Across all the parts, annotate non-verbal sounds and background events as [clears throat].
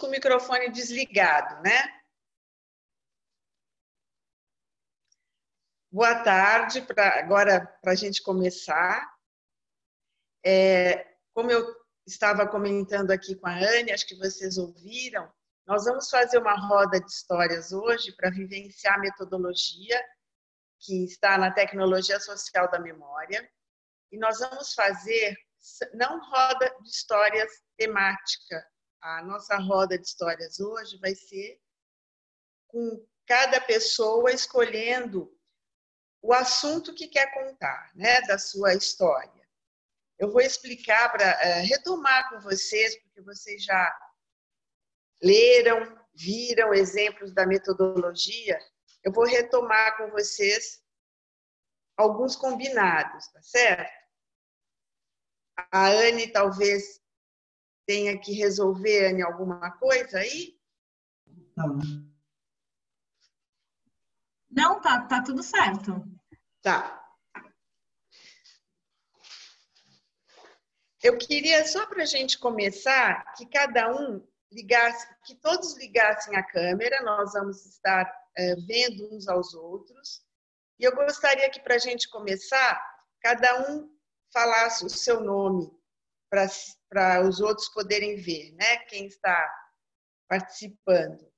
com o microfone desligado, né? Boa tarde, pra, agora para a gente começar. É, como eu estava comentando aqui com a Anne, acho que vocês ouviram, nós vamos fazer uma roda de histórias hoje para vivenciar a metodologia que está na tecnologia social da memória. E nós vamos fazer não roda de histórias temática. A nossa roda de histórias hoje vai ser com cada pessoa escolhendo o assunto que quer contar, né, da sua história. Eu vou explicar para é, retomar com vocês, porque vocês já leram, viram exemplos da metodologia. Eu vou retomar com vocês alguns combinados, tá certo? A Anne talvez tenha que resolver, Anne, alguma coisa aí? Não. Não, tá, tá tudo certo. Tá. Eu queria, só para a gente começar, que cada um ligasse, que todos ligassem a câmera, nós vamos estar é, vendo uns aos outros. E eu gostaria que, para a gente começar, cada um falasse o seu nome para os outros poderem ver, né? Quem está participando.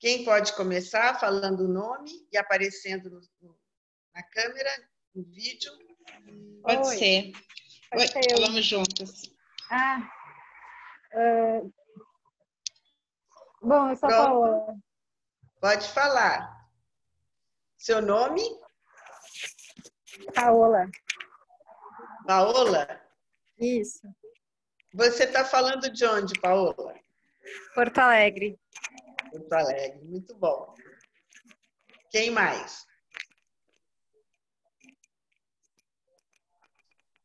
Quem pode começar falando o nome e aparecendo no, na câmera, no vídeo? Pode Oi. ser. Oi, falamos juntas. Ah, uh... bom, eu sou Pronto. Paola. Pode falar. Seu nome? Paola. Paola? Isso. Você está falando de onde, Paola? Porto Alegre. Porto Alegre, muito bom. Quem mais?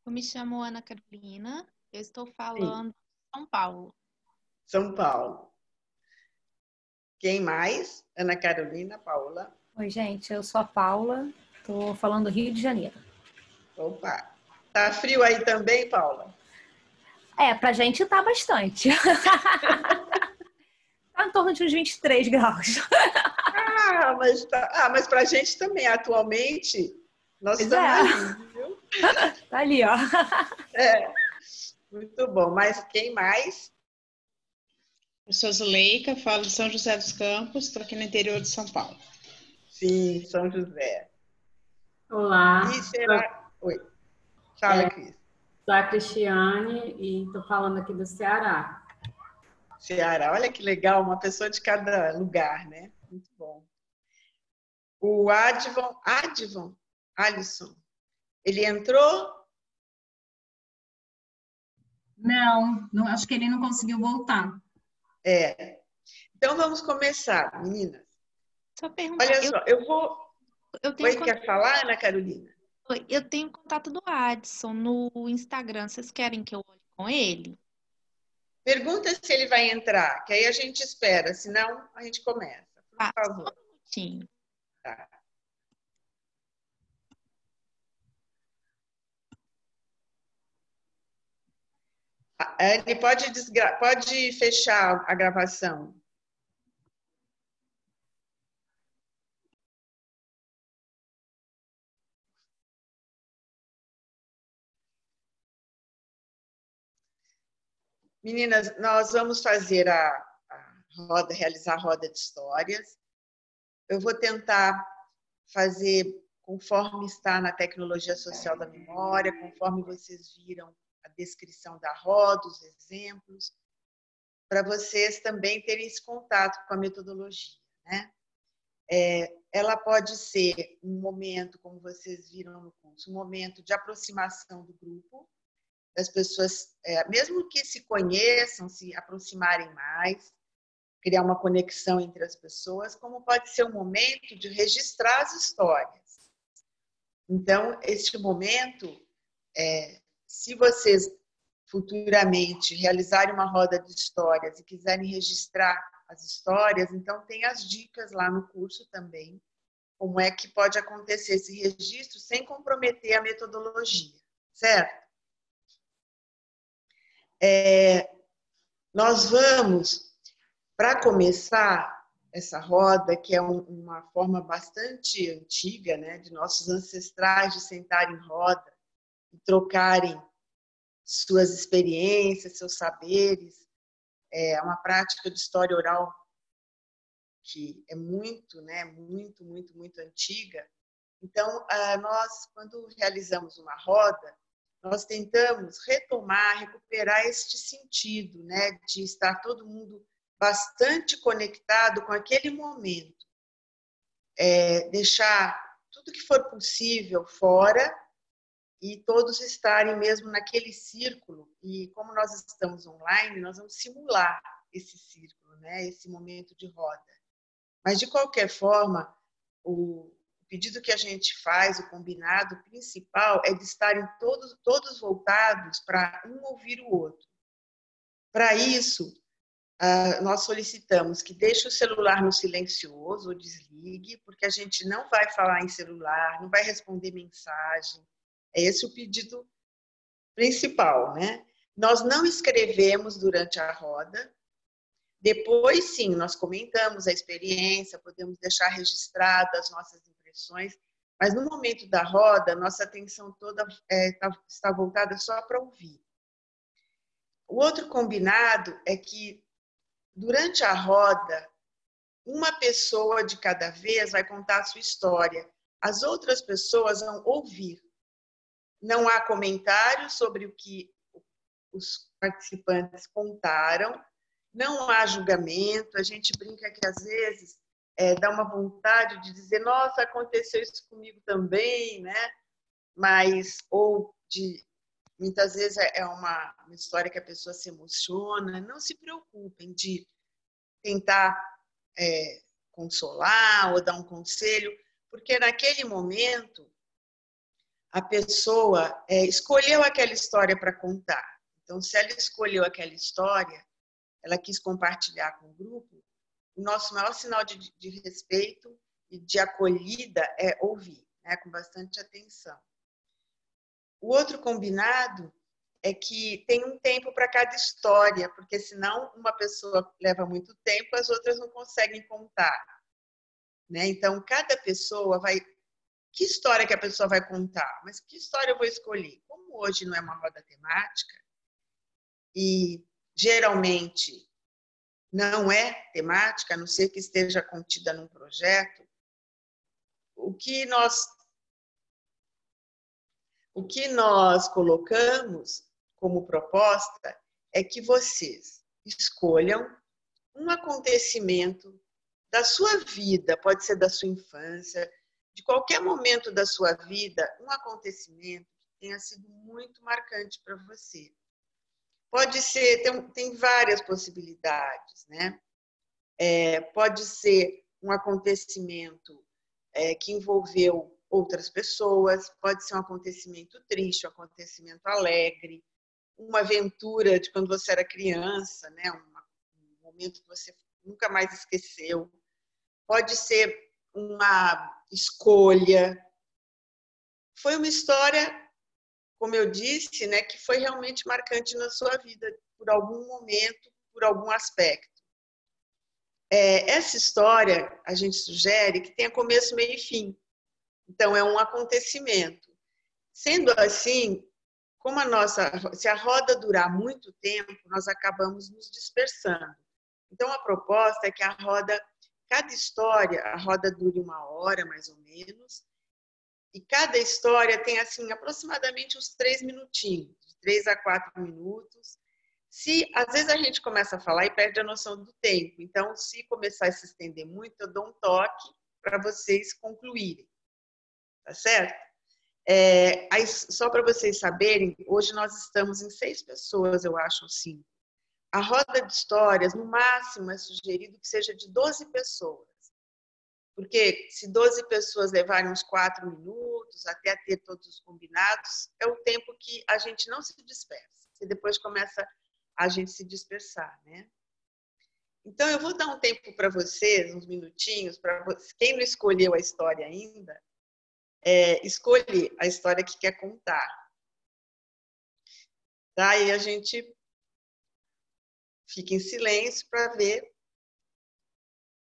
Eu me chamo Ana Carolina, eu estou falando de São Paulo. São Paulo. Quem mais? Ana Carolina, Paula. Oi, gente, eu sou a Paula, estou falando do Rio de Janeiro. Opa! Tá frio aí também, Paula? É, pra gente tá bastante. [laughs] tá em torno de uns 23 graus. ah, mas, tá, ah, mas pra gente também, atualmente, nós pois estamos é. ali, viu? [laughs] Tá ali, ó. É, muito bom. Mas quem mais? Eu sou Zuleika, falo de São José dos Campos, estou aqui no interior de São Paulo. Sim, São José. Olá. E será... Oi. Fala, é, Cris. Sou a Cristiane e estou falando aqui do Ceará. Ceará, olha que legal, uma pessoa de cada lugar, né? Muito bom. O Advon, Advon, Alisson, ele entrou? Não, não, acho que ele não conseguiu voltar. É. Então vamos começar, meninas. Só perguntar. Olha eu, só, eu vou. Eu tenho Oi, quer falar, Ana Carolina? Eu tenho contato do Adson no Instagram. Vocês querem que eu olhe com ele? Pergunta se ele vai entrar, que aí a gente espera, senão a gente começa. Por ah, favor. Só um minutinho. Tá. Anne, pode, desgra... pode fechar a gravação. Meninas, nós vamos fazer a, a roda, realizar a roda de histórias. Eu vou tentar fazer conforme está na tecnologia social da memória, conforme vocês viram a descrição da roda, os exemplos, para vocês também terem esse contato com a metodologia. Né? É, ela pode ser um momento, como vocês viram no curso, um momento de aproximação do grupo, das pessoas, é, mesmo que se conheçam, se aproximarem mais, criar uma conexão entre as pessoas, como pode ser um momento de registrar as histórias. Então, este momento é, se vocês futuramente realizarem uma roda de histórias e quiserem registrar as histórias, então tem as dicas lá no curso também, como é que pode acontecer esse registro sem comprometer a metodologia, certo? É, Nós vamos, para começar essa roda, que é um, uma forma bastante antiga, né, de nossos ancestrais de sentar em roda e trocarem suas experiências, seus saberes. É uma prática de história oral que é muito, né, muito, muito, muito antiga. Então, nós, quando realizamos uma roda, nós tentamos retomar, recuperar este sentido, né, de estar todo mundo bastante conectado com aquele momento. É, deixar tudo que for possível fora e todos estarem mesmo naquele círculo. E como nós estamos online, nós vamos simular esse círculo, né, esse momento de roda. Mas, de qualquer forma, o pedido que a gente faz, o combinado principal, é de estarem todos, todos voltados para um ouvir o outro. Para isso, Uh, nós solicitamos que deixe o celular no silencioso ou desligue, porque a gente não vai falar em celular, não vai responder mensagem. É esse o pedido principal, né? Nós não escrevemos durante a roda. Depois, sim, nós comentamos a experiência, podemos deixar registrado as nossas mas no momento da roda, nossa atenção toda é, tá, está voltada só para ouvir. O outro combinado é que Durante a roda, uma pessoa de cada vez vai contar a sua história. As outras pessoas vão ouvir. Não há comentários sobre o que os participantes contaram, não há julgamento. A gente brinca que às vezes é, dá uma vontade de dizer: Nossa, aconteceu isso comigo também, né? Mas, ou de Muitas vezes é, é uma, uma história que a pessoa se emociona. Não se preocupem de tentar é, consolar ou dar um conselho, porque naquele momento a pessoa é, escolheu aquela história para contar. Então, se ela escolheu aquela história, ela quis compartilhar com o grupo, o nosso maior sinal de, de respeito e de acolhida é ouvir, né, com bastante atenção. O outro combinado é que tem um tempo para cada história, porque senão uma pessoa leva muito tempo, as outras não conseguem contar. Né? Então, cada pessoa vai. Que história que a pessoa vai contar? Mas que história eu vou escolher? Como hoje não é uma roda temática, e geralmente não é temática, a não ser que esteja contida num projeto, o que nós o que nós colocamos como proposta é que vocês escolham um acontecimento da sua vida, pode ser da sua infância, de qualquer momento da sua vida, um acontecimento que tenha sido muito marcante para você. Pode ser, tem, tem várias possibilidades, né? É, pode ser um acontecimento é, que envolveu outras pessoas, pode ser um acontecimento triste, um acontecimento alegre, uma aventura de quando você era criança, né? um momento que você nunca mais esqueceu. Pode ser uma escolha. Foi uma história, como eu disse, né, que foi realmente marcante na sua vida, por algum momento, por algum aspecto. É, essa história, a gente sugere que tenha começo, meio e fim. Então, é um acontecimento. Sendo assim, como a nossa, se a roda durar muito tempo, nós acabamos nos dispersando. Então, a proposta é que a roda, cada história, a roda dure uma hora mais ou menos, e cada história tem, assim, aproximadamente uns três minutinhos, de três a quatro minutos. Se, às vezes, a gente começa a falar e perde a noção do tempo. Então, se começar a se estender muito, eu dou um toque para vocês concluírem tá certo? É, aí, só para vocês saberem, hoje nós estamos em seis pessoas, eu acho, cinco. A roda de histórias, no máximo, é sugerido que seja de 12 pessoas. Porque se 12 pessoas levarem uns quatro minutos até ter todos os combinados, é o tempo que a gente não se dispersa. E depois começa a gente se dispersar, né? Então, eu vou dar um tempo para vocês, uns minutinhos, para quem não escolheu a história ainda, é, escolher a história que quer contar. Tá? E a gente fique em silêncio para ver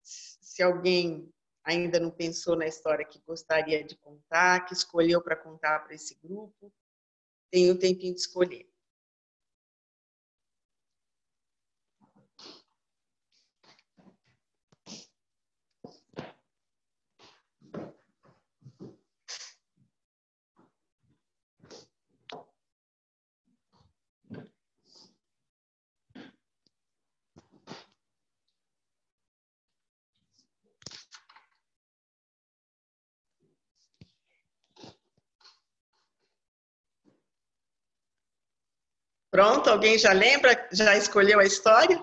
se alguém ainda não pensou na história que gostaria de contar, que escolheu para contar para esse grupo. Tem o tempinho de escolher. Pronto, alguém já lembra? Já escolheu a história?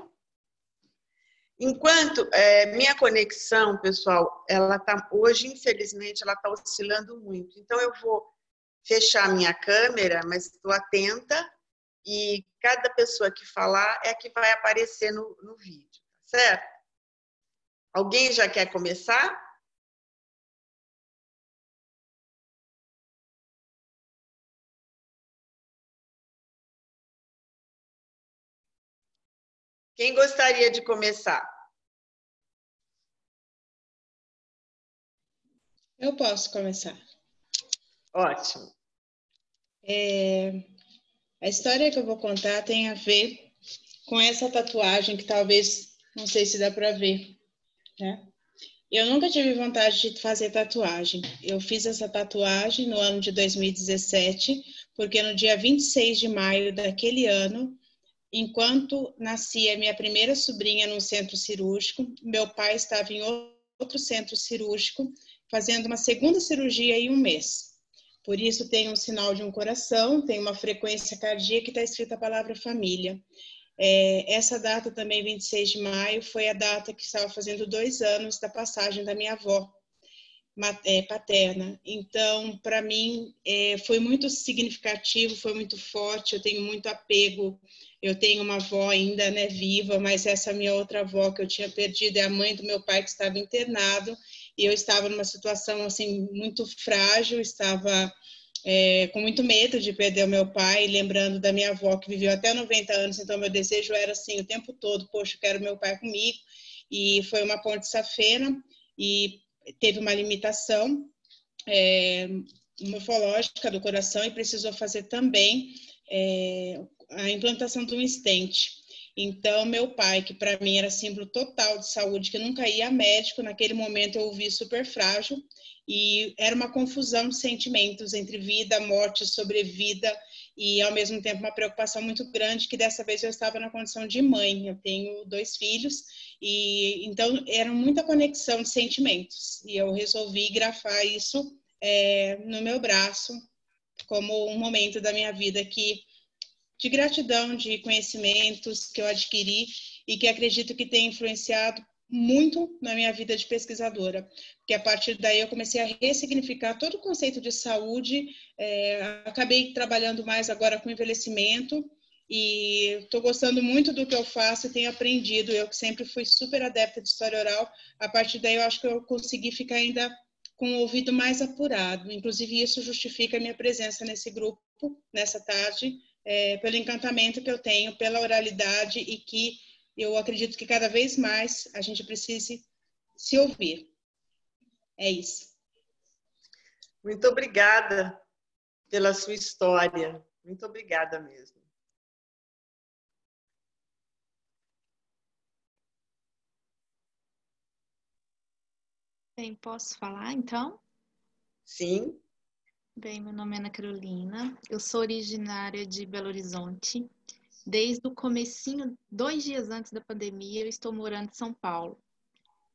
Enquanto é, minha conexão, pessoal, ela tá hoje, infelizmente, ela está oscilando muito. Então eu vou fechar minha câmera, mas estou atenta e cada pessoa que falar é a que vai aparecer no, no vídeo, tá certo? Alguém já quer começar? Quem gostaria de começar? Eu posso começar. Ótimo. É, a história que eu vou contar tem a ver com essa tatuagem que talvez, não sei se dá para ver, né? Eu nunca tive vontade de fazer tatuagem. Eu fiz essa tatuagem no ano de 2017, porque no dia 26 de maio daquele ano Enquanto nascia minha primeira sobrinha no centro cirúrgico, meu pai estava em outro centro cirúrgico, fazendo uma segunda cirurgia em um mês. Por isso tem um sinal de um coração, tem uma frequência cardíaca que está escrita a palavra família. É, essa data também, 26 de maio, foi a data que estava fazendo dois anos da passagem da minha avó paterna. Então, para mim, é, foi muito significativo, foi muito forte. Eu tenho muito apego eu tenho uma avó ainda, né, viva, mas essa minha outra avó que eu tinha perdido é a mãe do meu pai que estava internado e eu estava numa situação assim muito frágil, estava é, com muito medo de perder o meu pai, lembrando da minha avó que viveu até 90 anos, então meu desejo era assim o tempo todo, poxa, eu quero meu pai comigo. E foi uma ponte safena e teve uma limitação é, morfológica do coração e precisou fazer também é, a implantação de um estente. Então, meu pai, que para mim era símbolo total de saúde, que nunca ia a médico, naquele momento eu o vi super frágil e era uma confusão de sentimentos entre vida, morte, sobrevida e ao mesmo tempo uma preocupação muito grande que dessa vez eu estava na condição de mãe. Eu tenho dois filhos e então era muita conexão de sentimentos e eu resolvi grafar isso é, no meu braço como um momento da minha vida que de gratidão de conhecimentos que eu adquiri e que acredito que tem influenciado muito na minha vida de pesquisadora, porque a partir daí eu comecei a ressignificar todo o conceito de saúde, é, acabei trabalhando mais agora com envelhecimento e estou gostando muito do que eu faço e tenho aprendido. Eu que sempre fui super adepta de história oral, a partir daí eu acho que eu consegui ficar ainda com o ouvido mais apurado. Inclusive isso justifica a minha presença nesse grupo nessa tarde é, pelo encantamento que eu tenho pela oralidade e que eu acredito que cada vez mais a gente precise se ouvir. É isso. Muito obrigada pela sua história. Muito obrigada mesmo. Bem, posso falar então? Sim. Bem, meu nome é Ana Carolina, eu sou originária de Belo Horizonte. Desde o comecinho, dois dias antes da pandemia, eu estou morando em São Paulo.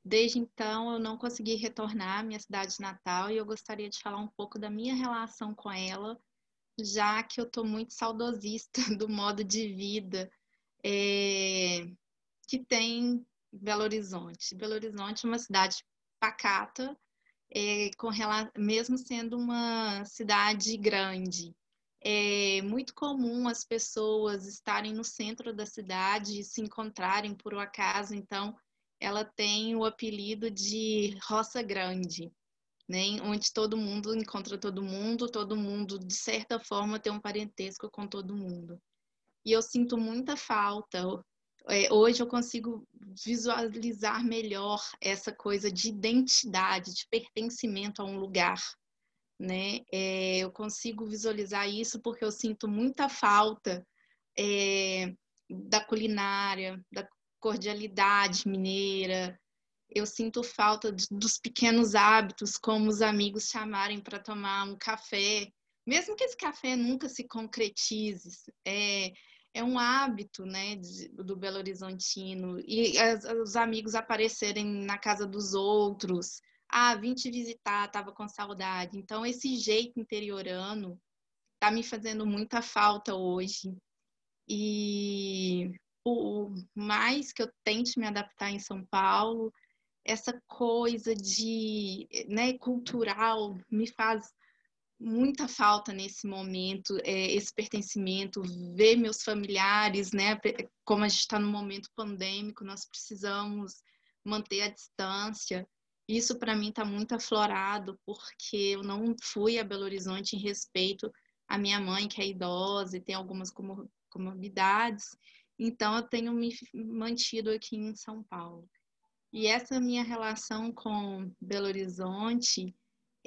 Desde então, eu não consegui retornar à minha cidade natal e eu gostaria de falar um pouco da minha relação com ela, já que eu estou muito saudosista [laughs] do modo de vida é, que tem Belo Horizonte. Belo Horizonte é uma cidade pacata, é, com, mesmo sendo uma cidade grande. É muito comum as pessoas estarem no centro da cidade e se encontrarem por um acaso, então ela tem o apelido de Roça Grande, né? onde todo mundo encontra todo mundo, todo mundo, de certa forma, tem um parentesco com todo mundo. E eu sinto muita falta é, hoje eu consigo visualizar melhor essa coisa de identidade, de pertencimento a um lugar, né? É, eu consigo visualizar isso porque eu sinto muita falta é, da culinária, da cordialidade mineira. Eu sinto falta de, dos pequenos hábitos, como os amigos chamarem para tomar um café, mesmo que esse café nunca se concretize. É, é um hábito né, do Belo Horizontino. E as, os amigos aparecerem na casa dos outros. Ah, vim te visitar, estava com saudade. Então, esse jeito interiorano está me fazendo muita falta hoje. E por mais que eu tente me adaptar em São Paulo, essa coisa de, né, cultural me faz muita falta nesse momento, é, esse pertencimento, ver meus familiares, né? Como a gente está no momento pandêmico, nós precisamos manter a distância. Isso para mim está muito aflorado, porque eu não fui a Belo Horizonte em respeito à minha mãe, que é idosa e tem algumas comorbidades. Então, eu tenho me mantido aqui em São Paulo. E essa minha relação com Belo Horizonte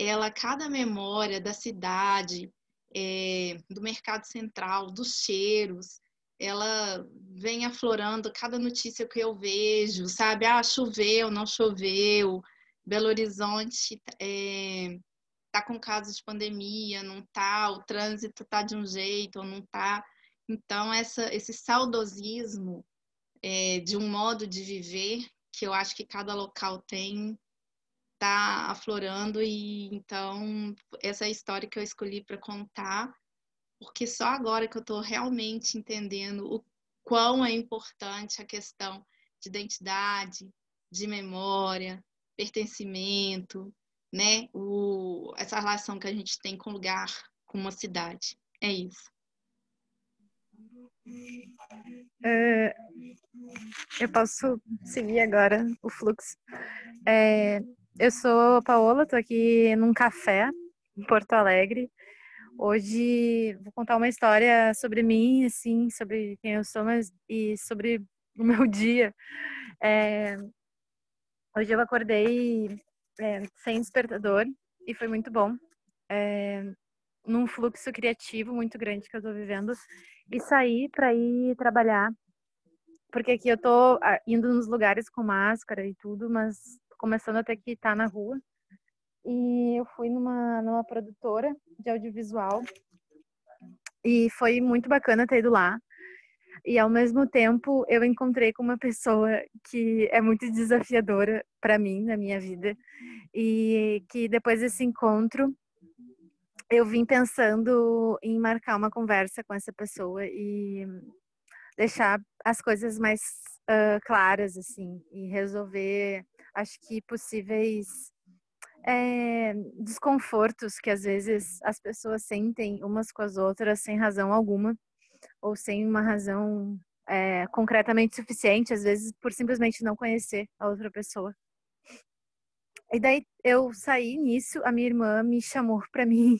ela, cada memória da cidade, é, do mercado central, dos cheiros, ela vem aflorando cada notícia que eu vejo, sabe? Ah, choveu, não choveu. Belo Horizonte é, tá com casos de pandemia, não tá, o trânsito tá de um jeito ou não tá. Então, essa, esse saudosismo é, de um modo de viver que eu acho que cada local tem, está aflorando e então essa é a história que eu escolhi para contar, porque só agora que eu estou realmente entendendo o quão é importante a questão de identidade, de memória, pertencimento, né? O, essa relação que a gente tem com o lugar, com uma cidade. É isso. É, eu posso seguir agora o fluxo. É, eu sou a Paola, tô aqui num café em Porto Alegre. Hoje vou contar uma história sobre mim, assim, sobre quem eu sou, mas e sobre o meu [laughs] dia. É, hoje eu acordei é, sem despertador e foi muito bom. É, num fluxo criativo muito grande que eu tô vivendo e saí para ir trabalhar porque aqui eu ah, indo nos lugares com máscara e tudo, mas começando a ter que estar na rua. E eu fui numa, numa produtora de audiovisual e foi muito bacana ter ido lá. E ao mesmo tempo eu encontrei com uma pessoa que é muito desafiadora para mim na minha vida e que depois desse encontro eu vim pensando em marcar uma conversa com essa pessoa e deixar as coisas mais uh, claras assim e resolver acho que possíveis é, desconfortos que às vezes as pessoas sentem umas com as outras sem razão alguma ou sem uma razão é, concretamente suficiente, às vezes por simplesmente não conhecer a outra pessoa. E daí eu saí nisso, a minha irmã me chamou [laughs] para mim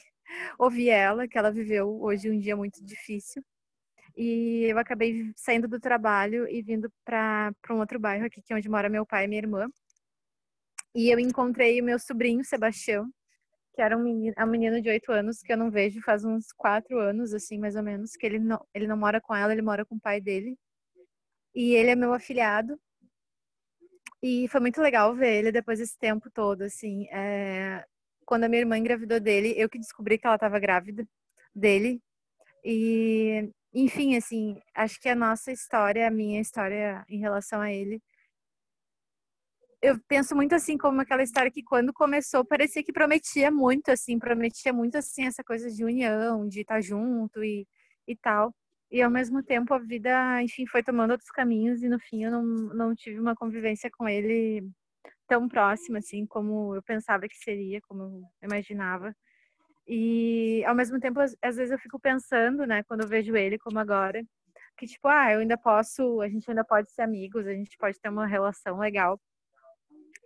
ouvir ela, que ela viveu hoje um dia muito difícil. E eu acabei saindo do trabalho e vindo para um outro bairro aqui, que é onde mora meu pai e minha irmã. E eu encontrei o meu sobrinho, Sebastião, que era um menino, é um menino de oito anos que eu não vejo faz uns quatro anos, assim, mais ou menos, que ele não, ele não mora com ela, ele mora com o pai dele. E ele é meu afilhado. E foi muito legal ver ele depois desse tempo todo, assim. É... Quando a minha irmã engravidou dele, eu que descobri que ela estava grávida dele. E, enfim, assim, acho que a nossa história, a minha história em relação a ele, eu penso muito assim como aquela história que quando começou parecia que prometia muito assim, prometia muito assim essa coisa de união, de estar junto e, e tal. E ao mesmo tempo a vida, enfim, foi tomando outros caminhos e no fim eu não, não tive uma convivência com ele tão próxima assim como eu pensava que seria, como eu imaginava. E ao mesmo tempo às, vezes eu fico pensando, né, quando eu vejo ele como agora, que tipo, ah, eu ainda posso, a gente ainda pode ser amigos, a gente pode ter uma relação legal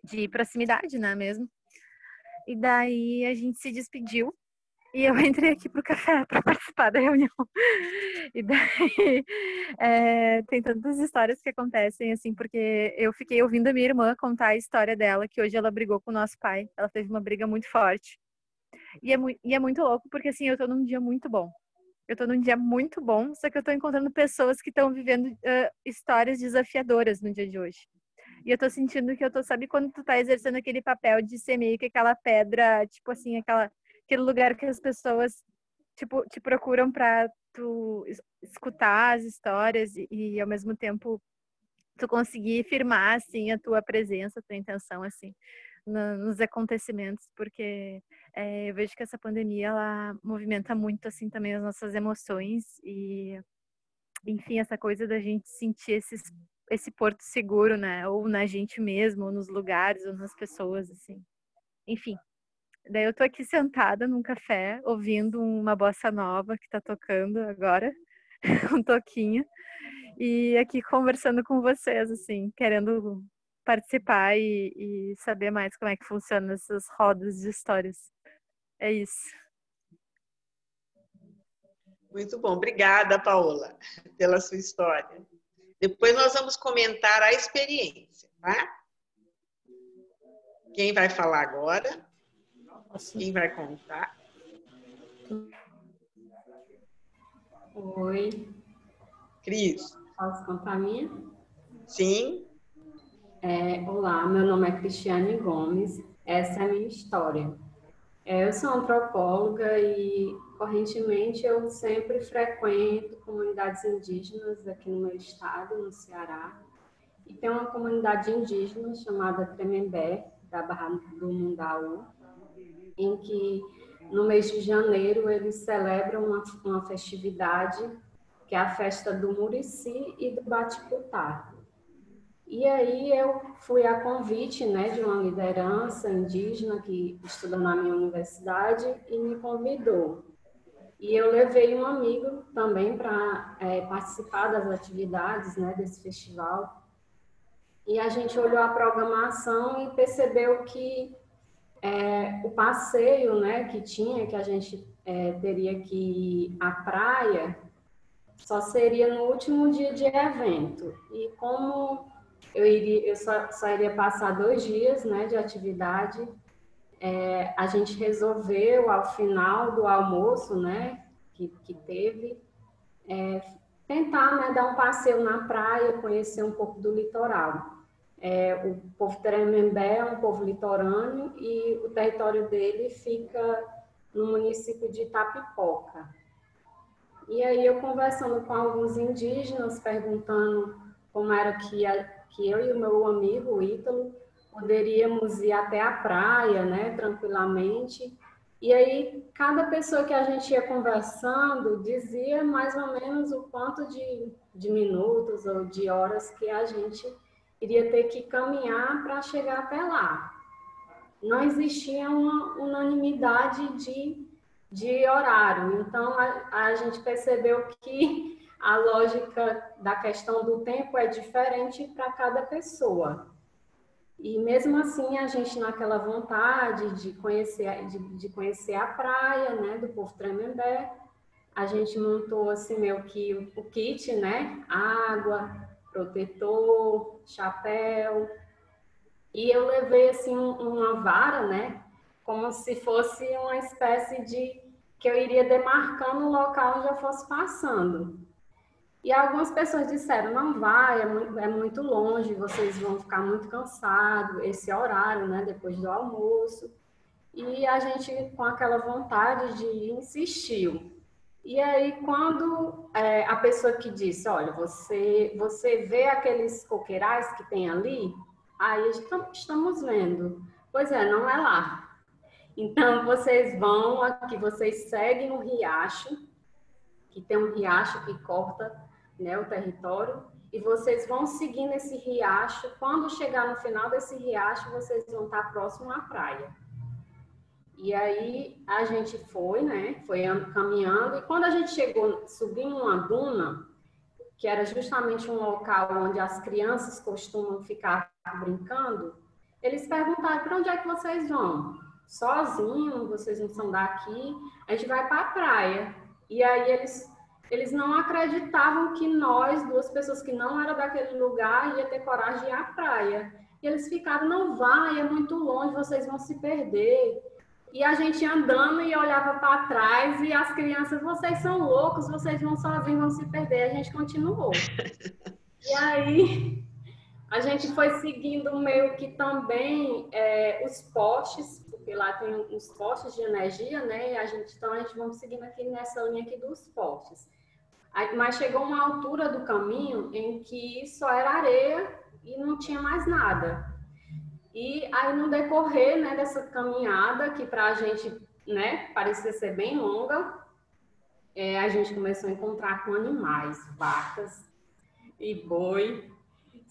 de proximidade, né, mesmo. E daí a gente se despediu e eu [laughs] entrei aqui pro café [laughs] para participar da reunião. E daí [laughs] É, tem tantas histórias que acontecem, assim, porque eu fiquei ouvindo a minha irmã contar a história dela, que hoje ela brigou com o nosso pai. Ela teve uma briga muito forte. E é, e é muito louco, porque assim, eu tô num dia muito bom. Eu tô num dia muito bom, só que eu tô encontrando pessoas que estão vivendo uh, histórias desafiadoras no dia de hoje. E eu tô sentindo que eu tô, sabe quando tu tá exercendo aquele papel de ser meio que aquela pedra, tipo assim, aquela, aquele lugar que as pessoas, tipo, te procuram pra tu escutar as histórias e, e ao mesmo tempo tu conseguir firmar, assim, a tua presença, a tua intenção, assim, no, nos acontecimentos, porque é, eu vejo que essa pandemia, ela movimenta muito, assim, também as nossas emoções e, enfim, essa coisa da gente sentir esses esse porto seguro, né? Ou na gente mesmo, ou nos lugares, ou nas pessoas, assim. Enfim. Daí eu tô aqui sentada num café, ouvindo uma bossa nova que tá tocando agora, [laughs] um toquinho, e aqui conversando com vocês, assim, querendo participar e, e saber mais como é que funcionam essas rodas de histórias. É isso. Muito bom. Obrigada, Paola, pela sua história. Depois nós vamos comentar a experiência, tá? Quem vai falar agora? Quem vai contar? Oi. Cris. Posso contar a minha? Sim. É, olá, meu nome é Cristiane Gomes. Essa é a minha história. É, eu sou antropóloga e correntemente eu sempre frequento comunidades indígenas aqui no meu estado, no Ceará. E tem uma comunidade indígena chamada Tremembé, da Barra do Mundaú, em que no mês de janeiro eles celebram uma, uma festividade que é a festa do Murici e do Batiputá. E aí eu fui a convite né, de uma liderança indígena que estuda na minha universidade e me convidou. E eu levei um amigo também para é, participar das atividades né, desse festival. E a gente olhou a programação e percebeu que é, o passeio né, que tinha, que a gente é, teria que ir à praia, só seria no último dia de evento. E como eu, iria, eu só, só iria passar dois dias né, de atividade, é, a gente resolveu, ao final do almoço, né, que, que teve, é, tentar né, dar um passeio na praia, conhecer um pouco do litoral. É, o povo Tremembé é um povo litorâneo e o território dele fica no município de Itapipoca. E aí eu conversando com alguns indígenas, perguntando como era que, a, que eu e o meu amigo, Ítalo, poderíamos ir até a praia, né, tranquilamente. E aí, cada pessoa que a gente ia conversando dizia mais ou menos o quanto de, de minutos ou de horas que a gente iria ter que caminhar para chegar até lá. Não existia uma unanimidade de, de horário, então a, a gente percebeu que a lógica da questão do tempo é diferente para cada pessoa. E mesmo assim, a gente naquela vontade de conhecer, de, de conhecer a praia, né, do povo Tremembé, a gente montou assim meio que o, kit, né, água, protetor, chapéu, e eu levei assim uma vara, né, como se fosse uma espécie de que eu iria demarcando o local onde eu fosse passando. E algumas pessoas disseram, não vai, é muito, é muito longe, vocês vão ficar muito cansados, esse horário, né, depois do almoço. E a gente, com aquela vontade de ir, insistiu. E aí, quando é, a pessoa que disse, olha, você, você vê aqueles coqueirais que tem ali? Aí estamos vendo. Pois é, não é lá. Então, vocês vão aqui, vocês seguem o riacho, que tem um riacho que corta né, o território, e vocês vão seguindo esse riacho. Quando chegar no final desse riacho, vocês vão estar próximo à praia. E aí a gente foi, né? Foi caminhando, e quando a gente chegou, subindo uma duna, que era justamente um local onde as crianças costumam ficar brincando, eles perguntaram para onde é que vocês vão? Sozinho, vocês não são daqui? A gente vai para a praia. E aí eles eles não acreditavam que nós, duas pessoas que não eram daquele lugar, ia ter coragem de ir à praia. E eles ficaram, não vai, é muito longe, vocês vão se perder. E a gente andando e olhava para trás e as crianças, vocês são loucos, vocês vão sozinhos, vão se perder. A gente continuou. [laughs] E aí a gente foi seguindo meio que também é, os postes, porque lá tem os postes de energia, né? E a gente, então a gente vamos seguindo aqui nessa linha aqui dos postes. Aí, mas chegou uma altura do caminho em que só era areia e não tinha mais nada. E aí, no decorrer né, dessa caminhada, que para a gente né, parecia ser bem longa, é, a gente começou a encontrar com animais, vacas e boi.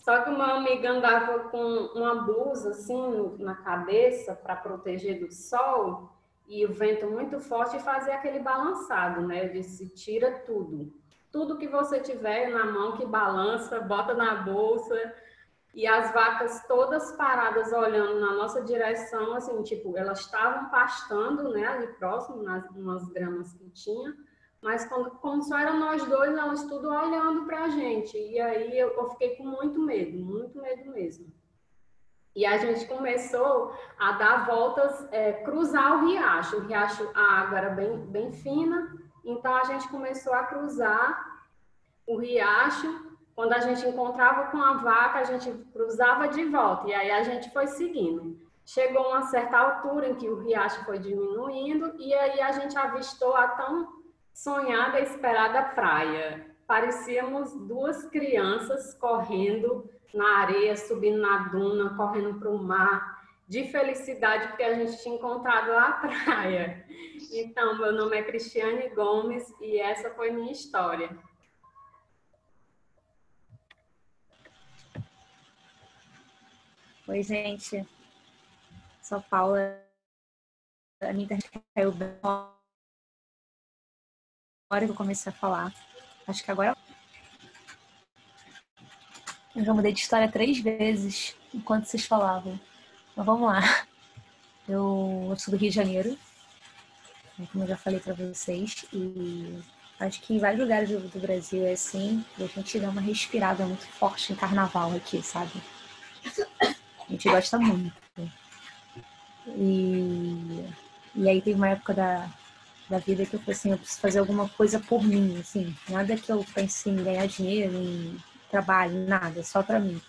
Só que uma amiga andava com uma blusa assim na cabeça para proteger do sol e o vento muito forte fazia aquele balançado, né? Eu disse: tira tudo. Tudo que você tiver na mão que balança, bota na bolsa, e as vacas todas paradas olhando na nossa direção, assim, tipo, elas estavam pastando, né, ali próximo, nas umas gramas que tinha, mas quando, como só eram nós dois, elas tudo olhando para a gente. E aí eu, eu, fiquei com muito medo, muito medo mesmo. E a gente começou a dar voltas, é, cruzar o riacho. O riacho, a água era bem, bem fina, então a gente começou a cruzar o riacho quando a gente encontrava com a vaca, a gente cruzava de volta e aí a gente foi seguindo. Chegou uma certa altura em que o riacho foi diminuindo e aí a gente avistou a tão sonhada e esperada praia. Parecíamos duas crianças correndo na areia, subindo na duna, correndo para o mar, de felicidade porque a gente tinha encontrado a praia. Então, meu nome é Cristiane Gomes e essa foi minha história. Oi, gente. Sou Paula. A minha internet caiu bem hora que eu comecei a falar. Acho que agora. Eu já mudei de história três vezes enquanto vocês falavam. Mas vamos lá. Eu, eu sou do Rio de Janeiro, né, como eu já falei para vocês, e acho que em vários lugares do, do Brasil é assim, e a gente dá uma respirada muito forte em carnaval aqui, sabe? A gente gosta muito. E, e aí teve uma época da, da vida que eu falei assim, eu preciso fazer alguma coisa por mim, assim, nada que eu pense em ganhar dinheiro, em trabalho, nada, só pra mim.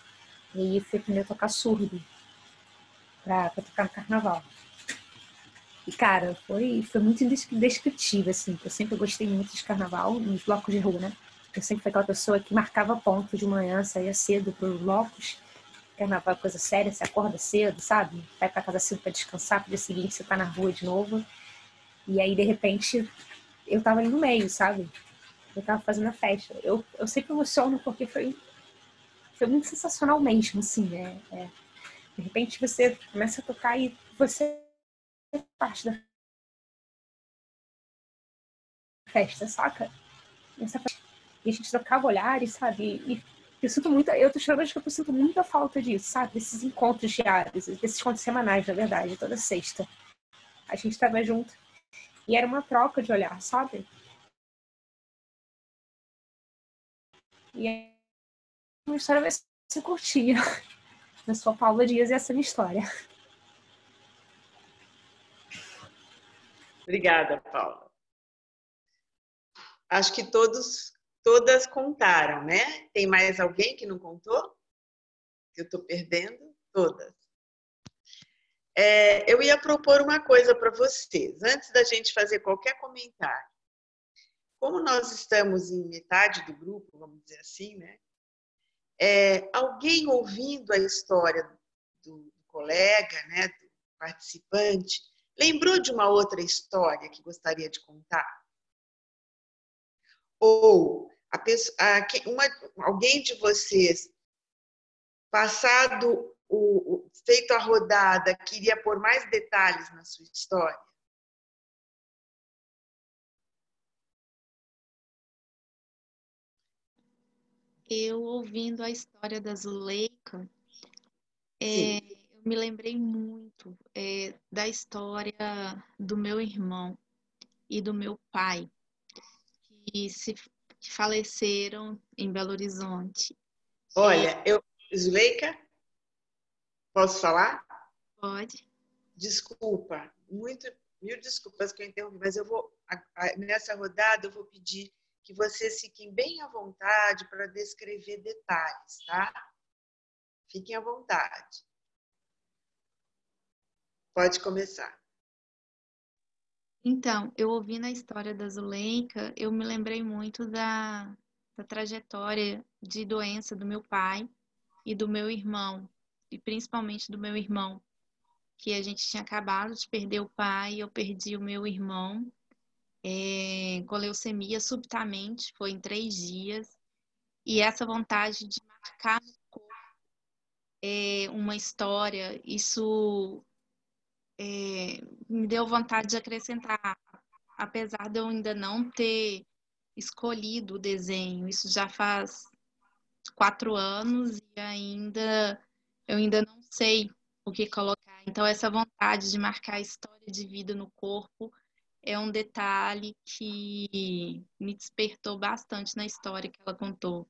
E aí fui aprender a tocar surdo pra tocar no carnaval. E, cara, foi, foi muito indescritível, assim, eu sempre gostei muito de carnaval, nos blocos de rua, né? Eu sempre fui aquela pessoa que marcava ponto de manhã, saía cedo para os blocos carnaval é coisa séria, você acorda cedo, sabe? Vai para casa cedo para descansar, pro dia seguinte você tá na rua de novo. E aí, de repente, eu tava ali no meio, sabe? Eu tava fazendo a festa. Eu, eu sempre emociono porque foi, foi muito sensacional mesmo, assim, é, é. De repente você começa a tocar e você é parte da festa, saca? E a gente trocava olhares, sabe? E eu sinto muita, eu tô chorando que eu sinto muita falta disso, sabe? Desses encontros diários, desses encontros semanais, na verdade, toda sexta. A gente tava junto. E era uma troca de olhar, sabe? E uma história vai ser curtinha. [laughs] Eu sou a Paula Dias e essa é a minha história. Obrigada, Paula. Acho que todos todas contaram, né? Tem mais alguém que não contou? Eu estou perdendo? Todas. É, eu ia propor uma coisa para vocês, antes da gente fazer qualquer comentário. Como nós estamos em metade do grupo, vamos dizer assim, né? É, alguém ouvindo a história do, colega, né, do participante, lembrou de uma outra história que gostaria de contar? Ou a pessoa, a, uma, alguém de vocês, passado o, o, feito a rodada, queria pôr mais detalhes na sua história? Eu ouvindo a história da Zuleika, é, eu me lembrei muito é, da história do meu irmão e do meu pai, que se que faleceram em Belo Horizonte. Olha, eu, Zuleika, posso falar? Pode. Desculpa, muito, mil desculpas que eu interrompi, mas eu vou, nessa rodada, eu vou pedir que vocês fiquem bem à vontade para descrever detalhes, tá? Fiquem à vontade. Pode começar. Então, eu ouvindo a história da Zuleika, eu me lembrei muito da, da trajetória de doença do meu pai e do meu irmão, e principalmente do meu irmão, que a gente tinha acabado de perder o pai, eu perdi o meu irmão é, com leucemia subitamente, foi em três dias, e essa vontade de marcar no corpo é, uma história, isso é, me deu vontade de acrescentar, apesar de eu ainda não ter escolhido o desenho. Isso já faz quatro anos e ainda eu ainda não sei o que colocar. Então essa vontade de marcar a história de vida no corpo é um detalhe que me despertou bastante na história que ela contou.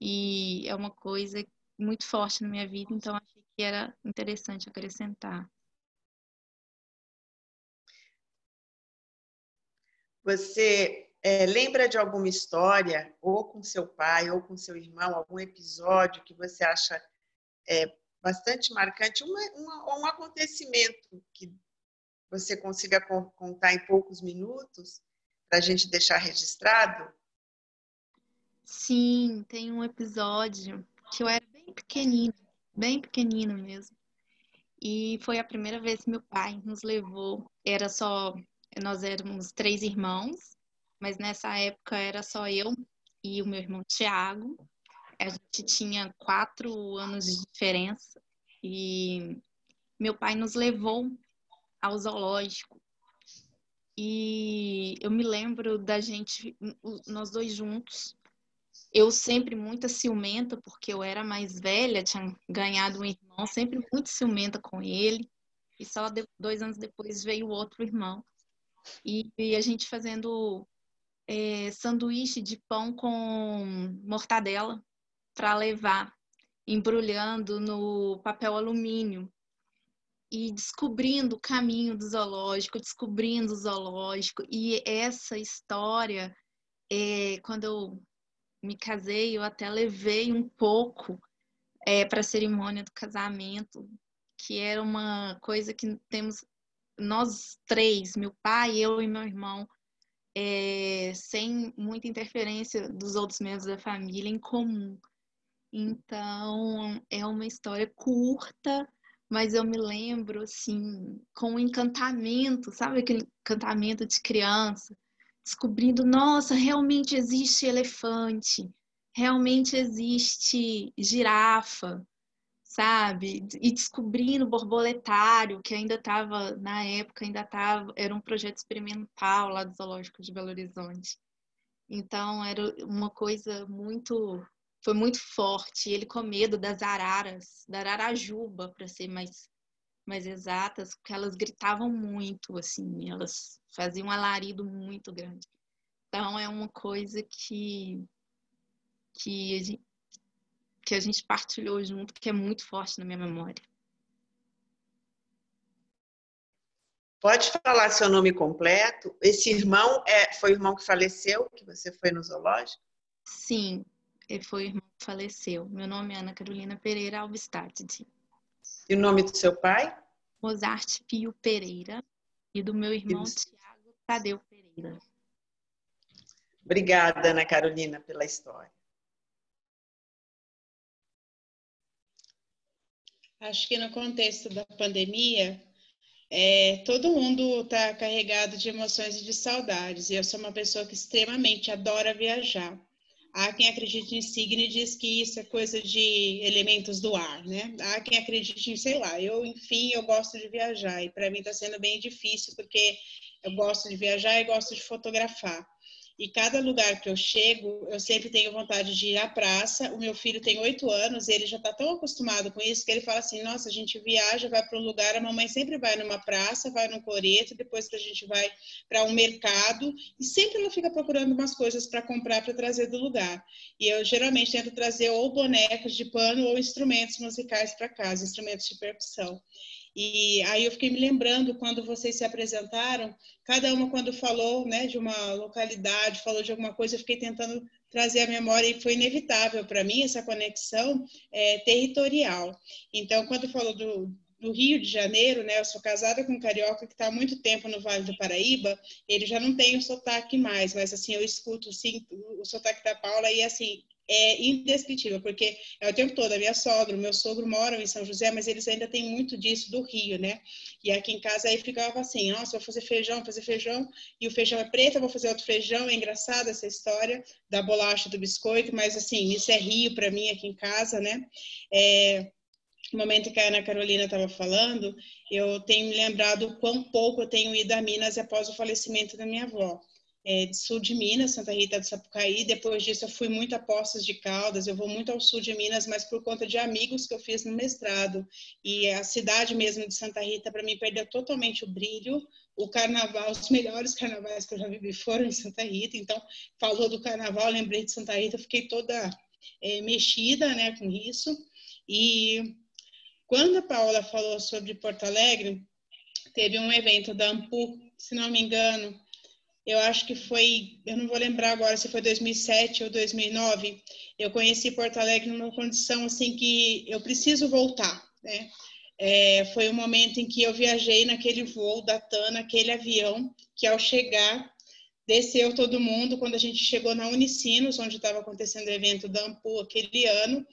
E é uma coisa muito forte na minha vida, então achei que era interessante acrescentar. Você é, lembra de alguma história, ou com seu pai, ou com seu irmão, algum episódio que você acha é, bastante marcante, uma, uma, um acontecimento que você consiga contar em poucos minutos, para a gente deixar registrado? Sim, tem um episódio que eu era bem pequenino, bem pequenino mesmo. E foi a primeira vez que meu pai nos levou. Era só nós éramos três irmãos, mas nessa época era só eu e o meu irmão Tiago. A gente tinha quatro anos de diferença e meu pai nos levou ao zoológico. E eu me lembro da gente, nós dois juntos. Eu sempre muito ciumenta, porque eu era mais velha, tinha ganhado um irmão, sempre muito ciumenta com ele. E só dois anos depois veio o outro irmão e, e a gente fazendo é, sanduíche de pão com mortadela para levar, embrulhando no papel alumínio e descobrindo o caminho do zoológico, descobrindo o zoológico. E essa história, é, quando eu me casei, eu até levei um pouco é, para a cerimônia do casamento, que era uma coisa que temos nós três, meu pai, eu e meu irmão, é, sem muita interferência dos outros membros da família em comum. Então, é uma história curta, mas eu me lembro, assim, com um encantamento, sabe aquele encantamento de criança? Descobrindo, nossa, realmente existe elefante, realmente existe girafa, sabe? E descobrindo o borboletário, que ainda estava, na época, ainda estava, era um projeto experimental lá do Zoológico de Belo Horizonte. Então, era uma coisa muito, foi muito forte. Ele com medo das araras, da ararajuba, para ser mais, mais exatas, porque elas gritavam muito, assim, elas faziam um alarido muito grande. Então, é uma coisa que, que que a gente partilhou junto, que é muito forte na minha memória. Pode falar seu nome completo? Esse irmão é, foi o irmão que faleceu, que você foi no zoológico? Sim, ele foi o irmão que faleceu. Meu nome é Ana Carolina Pereira Alvestad. E o nome do seu pai? Mozart Pio Pereira. E do meu irmão Tiago Tadeu Pereira. Obrigada, Ana Carolina, pela história. Acho que no contexto da pandemia, é, todo mundo está carregado de emoções e de saudades. E eu sou uma pessoa que extremamente adora viajar. Há quem acredite em signo e diz que isso é coisa de elementos do ar, né? Há quem acredite em, sei lá, eu, enfim, eu gosto de viajar. E para mim está sendo bem difícil, porque eu gosto de viajar e gosto de fotografar. E cada lugar que eu chego, eu sempre tenho vontade de ir à praça. O meu filho tem oito anos, ele já está tão acostumado com isso que ele fala assim: Nossa, a gente viaja, vai para um lugar, a mamãe sempre vai numa praça, vai num coreto, depois que a gente vai para um mercado, e sempre ela fica procurando umas coisas para comprar para trazer do lugar. E eu geralmente tento trazer ou bonecos de pano ou instrumentos musicais para casa, instrumentos de percussão. E aí eu fiquei me lembrando quando vocês se apresentaram, cada uma quando falou, né, de uma localidade, falou de alguma coisa, eu fiquei tentando trazer a memória e foi inevitável para mim essa conexão é, territorial. Então, quando falou do, do Rio de Janeiro, né? Eu sou casada com um carioca que está há muito tempo no Vale do Paraíba. Ele já não tem o sotaque mais, mas assim eu escuto sim, o sotaque da Paula e assim é indescritível, porque é o tempo todo, a minha sogra, o meu sogro moram em São José, mas eles ainda têm muito disso do Rio, né? E aqui em casa aí ficava assim, nossa, vou fazer feijão, fazer feijão, e o feijão é preto, vou fazer outro feijão, é engraçada essa história da bolacha, do biscoito, mas assim, isso é Rio para mim aqui em casa, né? É, no momento que a Ana Carolina estava falando, eu tenho me lembrado quão pouco eu tenho ido a Minas após o falecimento da minha avó é, de sul de Minas, Santa Rita do Sapucaí. Depois disso, eu fui muito a Poços de Caldas, eu vou muito ao sul de Minas, mas por conta de amigos que eu fiz no mestrado. E a cidade mesmo de Santa Rita, para mim, perdeu totalmente o brilho. O carnaval, os melhores carnavais que eu já vivi foram em Santa Rita. Então, falou do carnaval, lembrei de Santa Rita, fiquei toda é, mexida né, com isso. E quando a Paula falou sobre Porto Alegre, teve um evento da Ampu, se não me engano, eu acho que foi, eu não vou lembrar agora se foi 2007 ou 2009, eu conheci Porto Alegre numa condição assim que eu preciso voltar, né? É, foi o um momento em que eu viajei naquele voo da TAN, naquele avião, que ao chegar, desceu todo mundo. Quando a gente chegou na Unicinos, onde estava acontecendo o evento da Ampu aquele ano,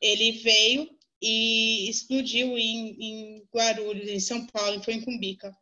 ele veio e explodiu em, em Guarulhos, em São Paulo, foi em Cumbica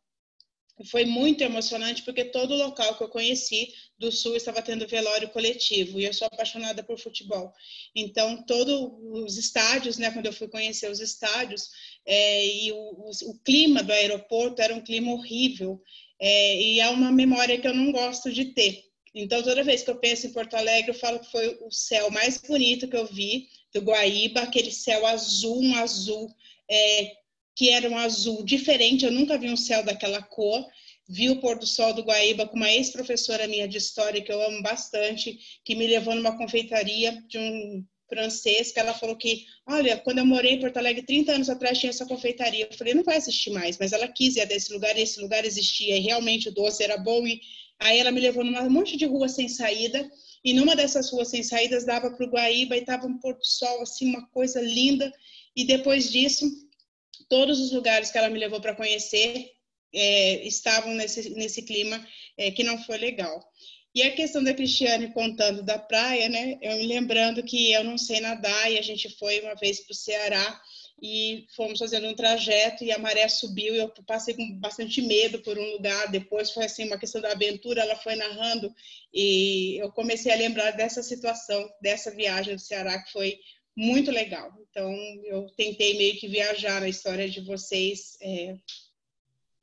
foi muito emocionante porque todo local que eu conheci do Sul estava tendo velório coletivo e eu sou apaixonada por futebol. Então, todos os estádios, né, quando eu fui conhecer os estádios, é, e o, o, o, clima do aeroporto era um clima horrível é, e é uma memória que eu não gosto de ter. Então, toda vez que eu penso em Porto Alegre, eu falo que foi o céu mais bonito que eu vi do Guaíba, aquele céu azul, um azul é, que era um azul diferente, eu nunca vi um céu daquela cor. Vi o pôr do sol do Guaíba com uma ex-professora minha de história, que eu amo bastante, que me levou numa confeitaria de um francês, que ela falou que, olha, quando eu morei em Porto Alegre 30 anos atrás tinha essa confeitaria. Eu falei, não vai existir mais, mas ela quis ir desse lugar e esse lugar existia e realmente o doce era bom e aí ela me levou num monte de rua sem saída e numa dessas ruas sem saídas dava para o Guaíba e estava um pôr do sol assim, uma coisa linda e depois disso todos os lugares que ela me levou para conhecer é, estavam nesse, nesse clima é, que não foi legal. E a questão da Cristiane contando da praia, né? Eu me lembrando que eu não sei nadar e a gente foi uma vez para o Ceará e fomos fazendo um trajeto e a maré subiu e eu passei com bastante medo por um lugar. Depois foi assim uma questão da aventura, ela foi narrando e eu comecei a lembrar dessa situação, dessa viagem do Ceará que foi muito legal. Então, eu tentei meio que viajar na história de vocês. É,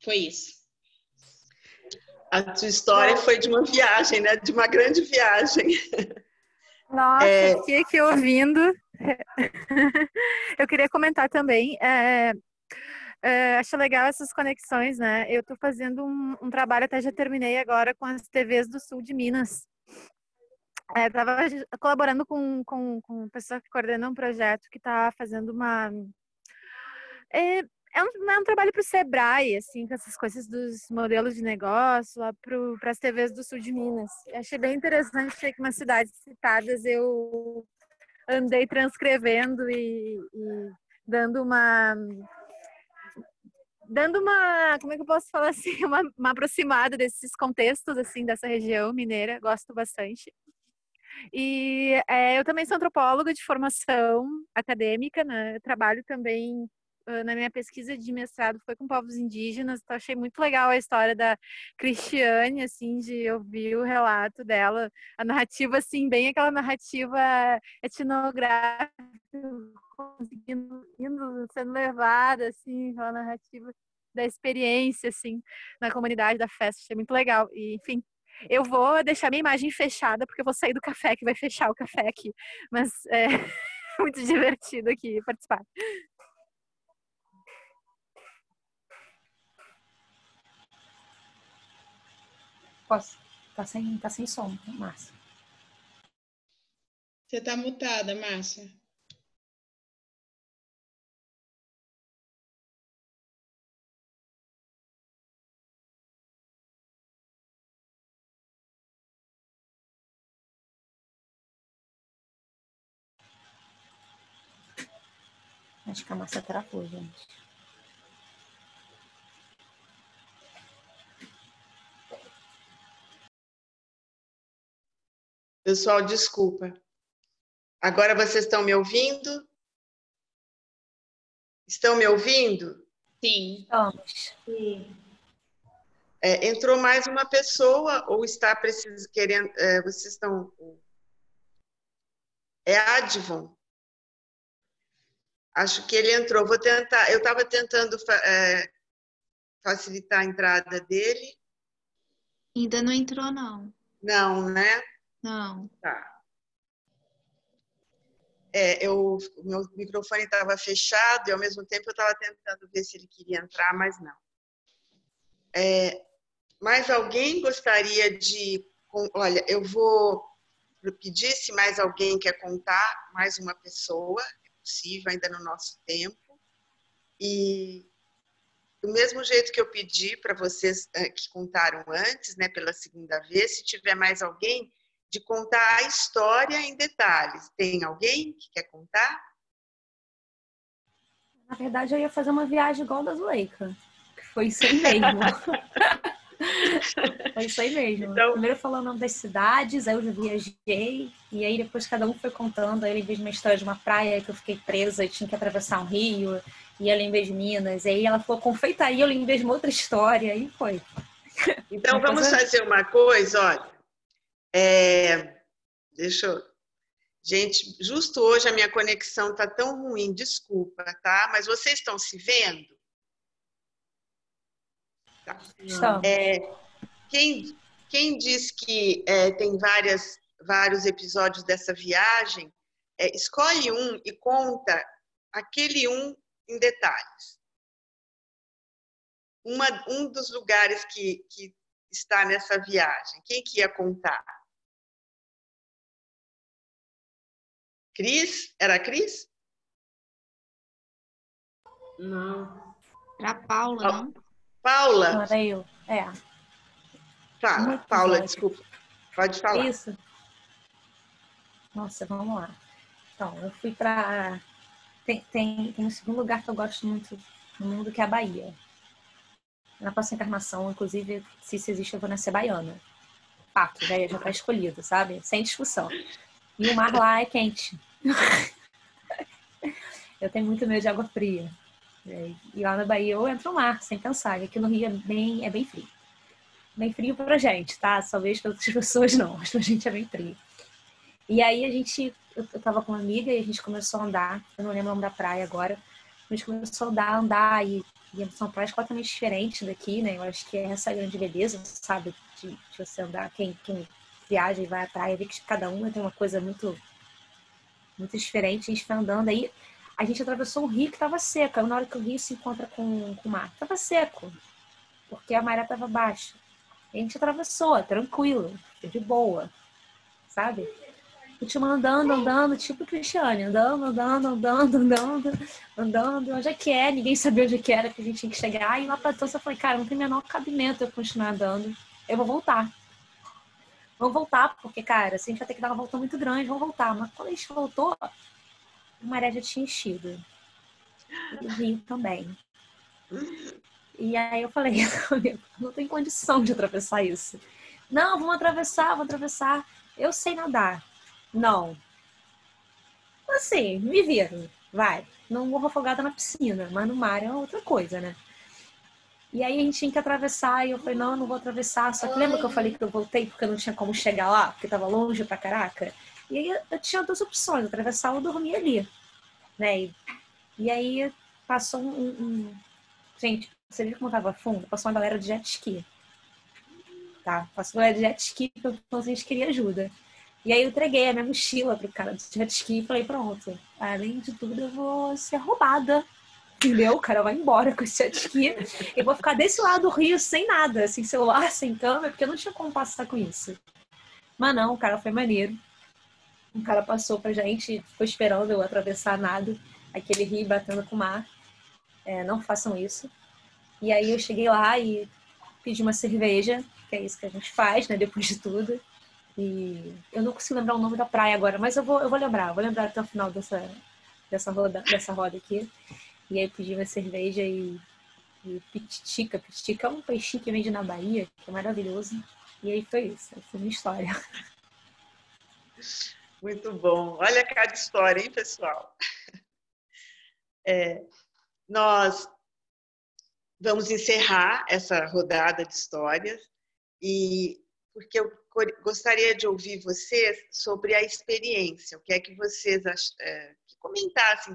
foi isso. A tua história foi de uma viagem, né? De uma grande viagem. Nossa, é... fiquei aqui ouvindo. [laughs] Eu queria comentar também. É, é, acho legal essas conexões, né? Eu estou fazendo um, um, trabalho, até já terminei agora, com as TVs do sul de Minas estava é, colaborando com, com, com pessoa que coordena um projeto que está fazendo uma. É, é um, é um trabalho para o Sebrae, assim, com essas coisas dos modelos de negócio lá para as TVs do sul de Minas. Eu achei bem interessante, achei que umas cidades citadas eu andei transcrevendo e, e dando uma dando uma, como é que eu posso falar assim, [laughs] uma, uma aproximada desses contextos assim dessa região mineira, gosto bastante. E é, eu também sou antropóloga de formação acadêmica, né? Eu trabalho também na minha pesquisa de mestrado foi com povos indígenas, então achei muito legal a história da Cristiane, assim, de ouvir o relato dela, a narrativa, assim, bem aquela narrativa etnográfica, conseguindo, [laughs] indo, sendo levada, assim, aquela narrativa da experiência, assim, na comunidade da festa, achei muito legal. E, enfim, Eu vou deixar minha imagem fechada, porque eu vou sair do café, que vai fechar o café aqui. Mas é [laughs] muito divertido aqui participar. Posso? Tá sem, tá sem som, Márcia. Você tá mutada, Márcia. Acho que a Márcia travou, gente. Pessoal, desculpa. Agora vocês estão me ouvindo? Estão me ouvindo? Sim. Estamos. É, entrou mais uma pessoa ou está precisando querendo? É, vocês estão? É Advon. Acho que ele entrou. Vou tentar. Eu estava tentando é, facilitar a entrada dele. Ainda não entrou, não. Não, né? Não. Tá. É, eu, o meu microfone estava fechado e ao mesmo tempo eu estava tentando ver se ele queria entrar, mas não. É, mais alguém gostaria de. Olha, eu vou pedir se mais alguém quer contar, mais uma pessoa, possível, ainda no nosso tempo. E do mesmo jeito que eu pedi para vocês é, que contaram antes, né, pela segunda vez, se tiver mais alguém, de contar a história em detalhes. Tem alguém que quer contar? Na verdade, eu ia fazer uma viagem igual da Zuleika. Foi isso aí mesmo. [laughs] foi isso aí mesmo. Então... Primeiro falou o nome das cidades, aí eu viajei, e aí depois cada um foi contando. Aí ele fez uma história de uma praia que eu fiquei presa e tinha que atravessar um rio, e ela em vez de Minas. E aí ela falou confeitaria, eu lembrei de uma outra história, e foi. [laughs] Então vamos fazer uma coisa, olha. É, deixa eu. Gente, justo hoje a minha conexão tá tão ruim, desculpa, tá? Mas vocês estão se vendo? Tá. É, quem, quem diz que é, tem várias, vários episódios dessa viagem, é, escolhe um e conta aquele um em detalhes. Uma, um dos lugares que, que está nessa viagem, quem que ia contar? Cris? Era a Cris? Não. Era a Paula, não? Paula? Não, era eu. É. Fala, Paula, desculpa. Pode falar. Isso. Nossa, vamos lá. Então, eu fui para. Tem, tem, tem um segundo lugar que eu gosto muito no mundo, que é a Bahia. Na próxima encarnação, inclusive, se isso existe, eu vou nascer baiana. Fato, já, já tá escolhido, sabe? Sem discussão. E o mar lá é quente. [laughs] eu tenho muito medo de água fria. E lá na Bahia eu entro no mar, sem pensar. E aqui no Rio é bem, é bem frio. Bem frio pra gente, tá? Talvez para [laughs] outras pessoas não, mas pra gente é bem frio. E aí a gente, eu, eu tava com uma amiga e a gente começou a andar, eu não lembro o nome da praia agora, a gente começou a andar, andar e, e são praias completamente diferentes daqui, né? Eu acho que é essa grande beleza, sabe? De, de você andar, quem, quem viaja e vai à praia, vê que cada uma tem uma coisa muito muito diferente. A gente foi andando aí, a gente atravessou um rio que estava seco. Aí, na hora que o rio se encontra com, com o mar, estava seco, porque a maré estava baixa. a gente atravessou, tranquilo, de boa, sabe? Continua andando, andando, tipo Cristiane, andando, andando, andando, andando, andando, onde é que é? Ninguém sabia onde é que era que a gente tinha que chegar. E lá pra todos eu falei, cara, não tem menor cabimento eu continuar andando. Eu vou voltar. Vamos voltar, porque, cara, assim, a gente vai ter que dar uma volta muito grande, vamos voltar. Mas quando a gente voltou, a maré já tinha enchido. E o rio também. E aí eu falei, [laughs] não tem condição de atravessar isso. Não, vamos atravessar, vamos atravessar. Eu sei nadar. Não. Assim, me viro, vai. Não morro afogada na piscina, mas no mar é outra coisa, né? E aí a gente tinha que atravessar, e eu falei, não, não vou atravessar. Só que lembra que eu falei que eu voltei porque eu não tinha como chegar lá, porque tava longe pra caraca? E aí eu tinha duas opções, atravessar ou dormir ali. Né? E, e aí passou um, um, Gente, você viu como tava fundo? Passou uma galera de jet ski. tá, faço de jet ski porque gente queria ajuda. E aí eu entreguei a minha mochila pro cara do jet ski e falei, pronto, além de tudo eu vou ser roubada. Entendeu? O cara vai embora com esse jet ski. Eu vou ficar desse lado do rio sem nada, sem celular, [laughs] sem câmera, porque eu não tinha como passar com isso. Mas não, o cara foi maneiro. O cara passou pra gente, ficou esperando eu atravessar nada, aquele rio batendo com o mar. É, não façam isso. E aí eu cheguei lá e pedi uma cerveja, que é isso que a gente faz, né, depois de tudo. E eu não consigo lembrar o nome da praia agora, mas eu vou, eu vou lembrar, vou lembrar até o final dessa, dessa, roda, dessa roda aqui. E aí pedi uma cerveja e, e pititica. Pititica é um peixinho que vende na Bahia, que é maravilhoso. E aí foi isso, foi a minha história. [laughs] Muito bom. Olha cada história, hein, pessoal? É, nós vamos encerrar essa rodada de histórias e porque eu gostaria de ouvir vocês sobre a experiência, o que é que vocês é, que comentassem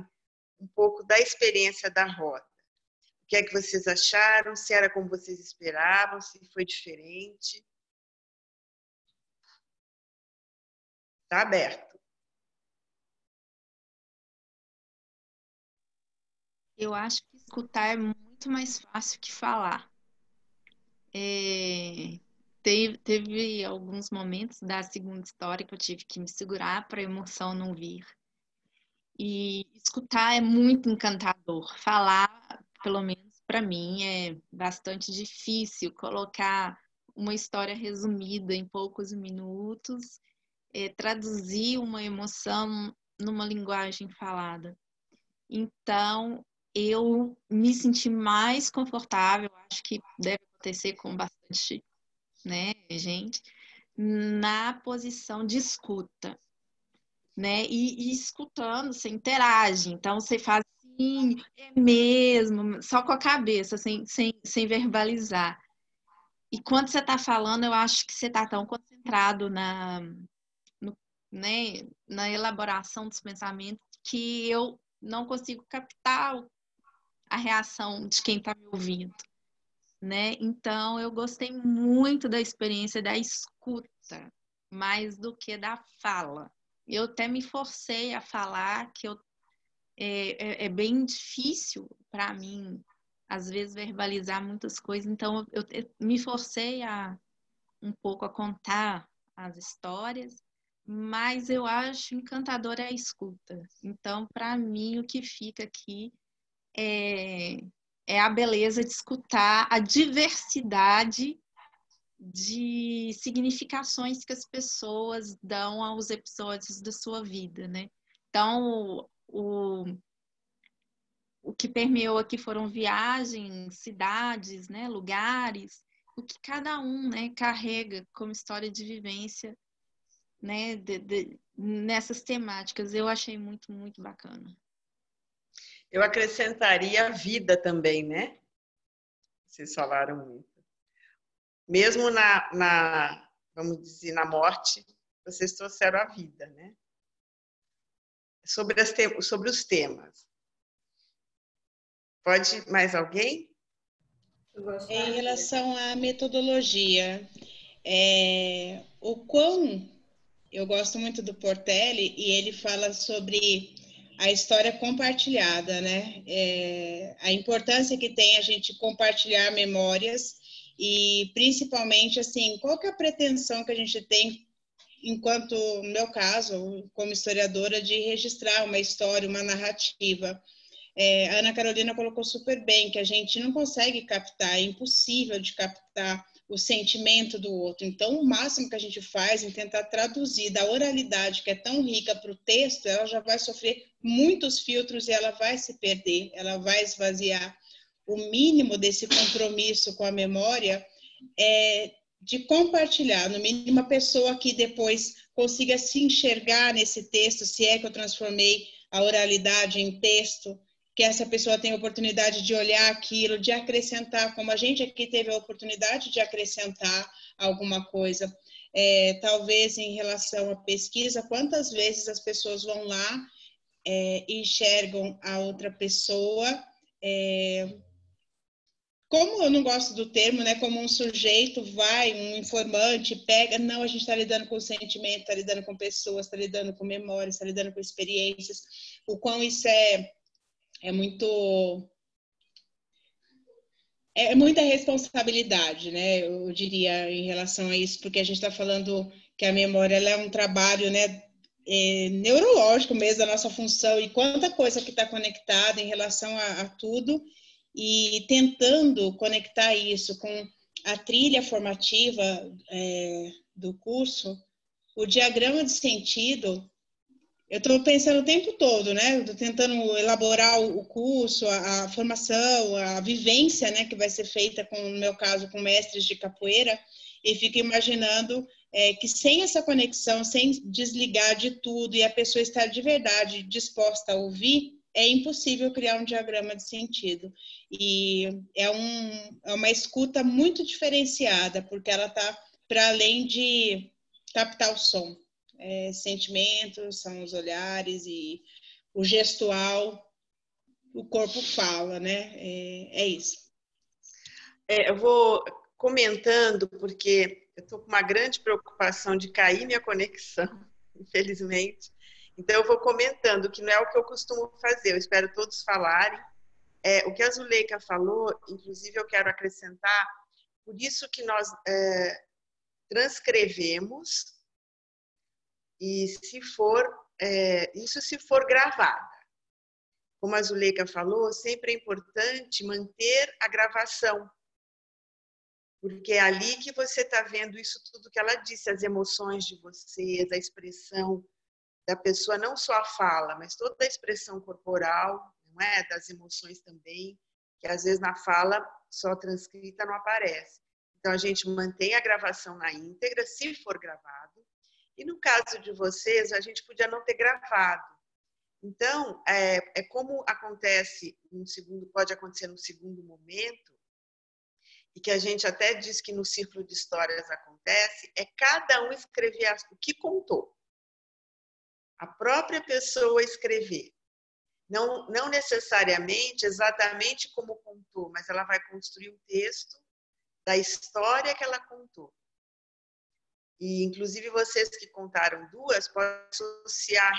um pouco da experiência da roda. O que é que vocês acharam? Se era como vocês esperavam? Se foi diferente? Está aberto. Eu acho que escutar é muito mais fácil que falar. É, teve, teve alguns momentos da segunda história que eu tive que me segurar para a emoção não vir. E escutar é muito encantador. Falar, pelo menos para mim, é bastante difícil colocar uma história resumida em poucos minutos, é, traduzir uma emoção numa linguagem falada. Então, eu me senti mais confortável, acho que deve acontecer com bastante né, gente, na posição de escuta, né? E, e escutando, você interage, então você faz assim, é mesmo, só com a cabeça, sem, sem, sem verbalizar. E quando você está falando, eu acho que você está tão concentrado na, né, na elaboração dos pensamentos que eu não consigo captar a reação de quem está me ouvindo né? Então eu gostei muito da experiência da escuta, mais do que da fala. Eu até me forcei a falar que eu, é, é, é bem difícil para mim, às vezes, verbalizar muitas coisas, então eu, eu me forcei a um pouco a contar as histórias, mas eu acho encantadora a escuta. Então, para mim, o que fica aqui é é a beleza de escutar a diversidade de significações que as pessoas dão aos episódios da sua vida, né? Então, o, o que permeou aqui foram viagens, cidades, né, lugares, o que cada um, né, carrega como história de vivência, né, de, de, nessas temáticas. Eu achei muito, muito bacana. Eu acrescentaria a vida também, né? Vocês falaram muito. Mesmo na, na vamos dizer, na morte, vocês trouxeram a vida, né? Sobre, as te sobre os temas. Pode mais alguém? Em relação à metodologia, é, o quão eu gosto muito do Portelli e ele fala sobre a história compartilhada, né? É, a importância que tem a gente compartilhar memórias e principalmente assim, qual que é a pretensão que a gente tem enquanto, no meu caso, como historiadora, de registrar uma história, uma narrativa. É, a Ana Carolina colocou super bem que a gente não consegue captar, é impossível de captar o sentimento do outro. Então, o máximo que a gente faz em tentar traduzir da oralidade, que é tão rica para o texto, ela já vai sofrer muitos filtros e ela vai se perder, ela vai esvaziar. O mínimo desse compromisso com a memória é de compartilhar, no mínimo, uma pessoa que depois consiga se enxergar nesse texto, se é que eu transformei a oralidade em texto, que essa pessoa tenha oportunidade de olhar aquilo, de acrescentar, como a gente aqui teve a oportunidade de acrescentar alguma coisa. É, talvez em relação à pesquisa, quantas vezes as pessoas vão lá é, e enxergam a outra pessoa é, como eu não gosto do termo, né? Como um sujeito vai, um informante, pega, não, a gente está lidando com sentimento, está lidando com pessoas, está lidando com memórias, está lidando com experiências. O quão isso é, é muito é muita responsabilidade, né? Eu diria em relação a isso, porque a gente está falando que a memória é um trabalho, né? É, neurológico mesmo da nossa função e quanta coisa que está conectada em relação a, a, tudo e tentando conectar isso com a trilha formativa é, do curso, o diagrama de sentido eu estou pensando o tempo todo, né? Estou tentando elaborar o curso, a, a, formação, a vivência, né, que vai ser feita, com, no meu caso, com mestres de capoeira, e fico imaginando é, que sem essa conexão, sem desligar de tudo e a pessoa estar de verdade disposta a ouvir, é impossível criar um diagrama de sentido. E é, um, é uma escuta muito diferenciada, porque ela está para além de captar o som é, sentimentos, são os olhares e o gestual, o corpo fala, né? É, é isso. É, eu vou comentando, porque eu estou com uma grande preocupação de cair minha conexão, [laughs] infelizmente. Então, eu vou comentando, que não é o que eu costumo fazer, eu espero todos falarem. É, o que a Zuleika falou, inclusive, eu quero acrescentar, por isso que nós é, transcrevemos e se for, é, isso se for gravada. Como a Zuleika falou, sempre é importante manter a gravação, porque é ali que você está vendo isso tudo que ela disse, as emoções de vocês, a expressão da pessoa, não só a fala, mas toda a expressão corporal, não é, das emoções também, que às vezes na fala só transcrita não aparece. Então a gente mantém a gravação na íntegra, se for gravado, e no caso de vocês, a gente podia não ter gravado. Então, é, é como acontece um segundo, pode acontecer no segundo momento, e que a gente até diz que no círculo de histórias acontece, é cada um escrever o que contou. A própria pessoa escrever. Não, não necessariamente exatamente como contou, mas ela vai construir um texto da história que ela contou. E, inclusive, vocês que contaram duas, podem associar,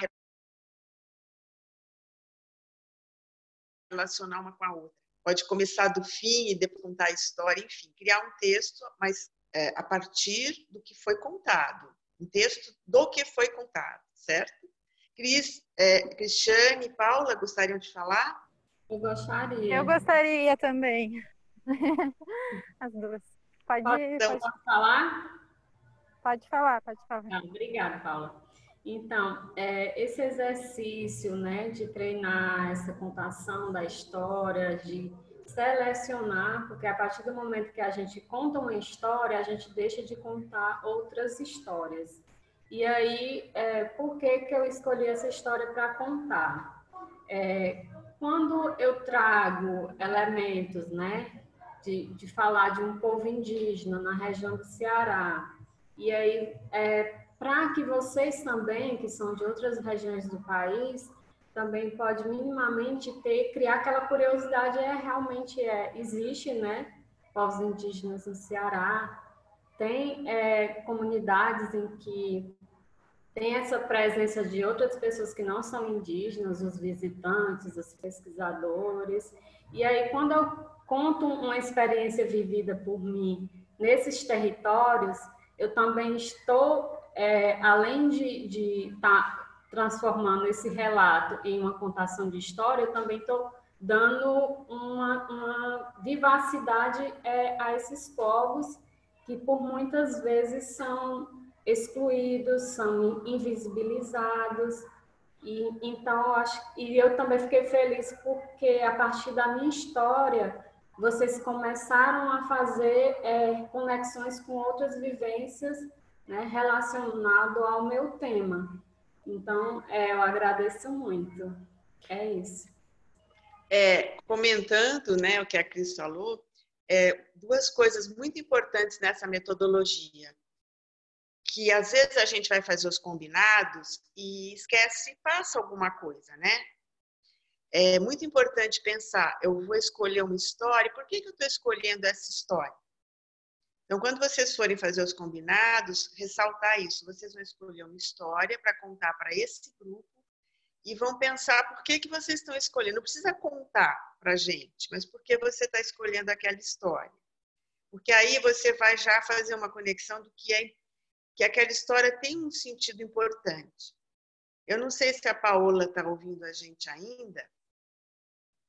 relacionar uma com a outra. Pode começar do fim e depois contar a história, enfim, criar um texto, mas é, a partir do que foi contado. Um texto do que foi contado, certo? Cris, é, Cristiane e Paula gostariam de falar? Eu gostaria. Eu gostaria também. [laughs] As duas. Pode, então, pode falar? Pode falar, pode falar. Ah, obrigada, Paula. Então, é, esse exercício né, de treinar essa contação da história, de selecionar, porque a partir do momento que a gente conta uma história, a gente deixa de contar outras histórias. E aí, é, por que, que eu escolhi essa história para contar? É, quando eu trago elementos, né, de, de falar de um povo indígena na região do Ceará, e aí, é, para que vocês também, que são de outras regiões do país, também pode minimamente ter, criar aquela curiosidade, é realmente é, existe, né? Povos indígenas no Ceará, tem é, comunidades em que tem essa presença de outras pessoas que não são indígenas, os visitantes, os pesquisadores. E aí, quando eu conto uma experiência vivida por mim nesses territórios, eu também estou, é, além de estar tá transformando esse relato em uma contação de história, eu também estou dando uma, uma vivacidade é, a esses povos que por muitas vezes são excluídos, são invisibilizados. E então acho e eu também fiquei feliz porque a partir da minha história vocês começaram a fazer é, conexões com outras vivências né, relacionado ao meu tema. Então, é, eu agradeço muito. É isso. É, comentando né, o que a Cris falou, é, duas coisas muito importantes nessa metodologia. Que às vezes a gente vai fazer os combinados e esquece, passa alguma coisa, né? É muito importante pensar: eu vou escolher uma história, por que, que eu estou escolhendo essa história? Então, quando vocês forem fazer os combinados, ressaltar isso. Vocês vão escolher uma história para contar para esse grupo e vão pensar por que, que vocês estão escolhendo. Não precisa contar para a gente, mas por que você está escolhendo aquela história. Porque aí você vai já fazer uma conexão do que é que aquela história tem um sentido importante. Eu não sei se a Paola está ouvindo a gente ainda,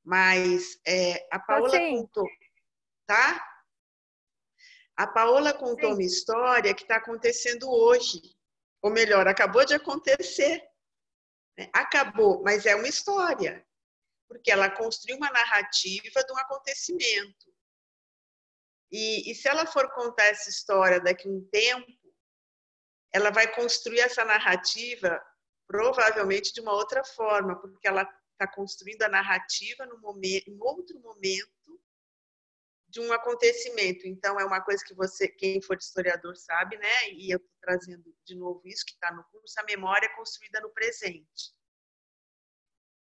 mas é, a Paola Sim. contou, tá? A Paola contou Sim. uma história que está acontecendo hoje, ou melhor, acabou de acontecer. Né? Acabou, mas é uma história, porque ela construiu uma narrativa de um acontecimento. E, e se ela for contar essa história daqui a um tempo, ela vai construir essa narrativa provavelmente de uma outra forma, porque ela está construindo a narrativa no momento, em outro momento de um acontecimento. Então, é uma coisa que você, quem for historiador, sabe, né? E eu estou trazendo de novo isso que está no curso: a memória é construída no presente.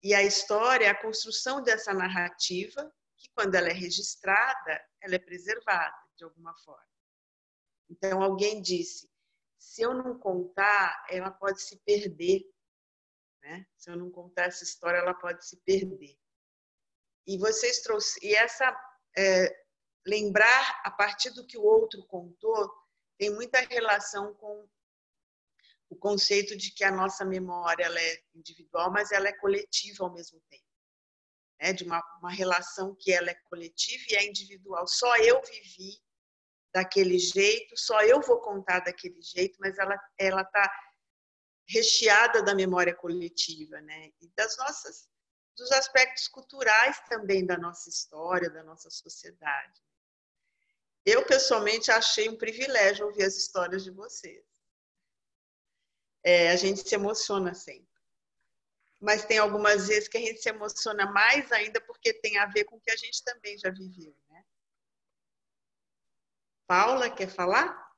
E a história é a construção dessa narrativa, que quando ela é registrada, ela é preservada de alguma forma. Então, alguém disse: se eu não contar, ela pode se perder. Né? Se eu não contar essa história, ela pode se perder. E vocês trouxeram, e essa é, lembrar a partir do que o outro contou tem muita relação com o conceito de que a nossa memória ela é individual, mas ela é coletiva ao mesmo tempo. Né? De uma, uma relação que ela é coletiva e é individual. Só eu vivi daquele jeito, só eu vou contar daquele jeito, mas ela ela está recheada da memória coletiva, né? E das nossas dos aspectos culturais também da nossa história, da nossa sociedade. Eu, pessoalmente, achei um privilégio ouvir as histórias de vocês. É, a gente se emociona sempre. Mas tem algumas vezes que a gente se emociona mais ainda porque tem a ver com o que a gente também já viveu, né? Paula, quer falar?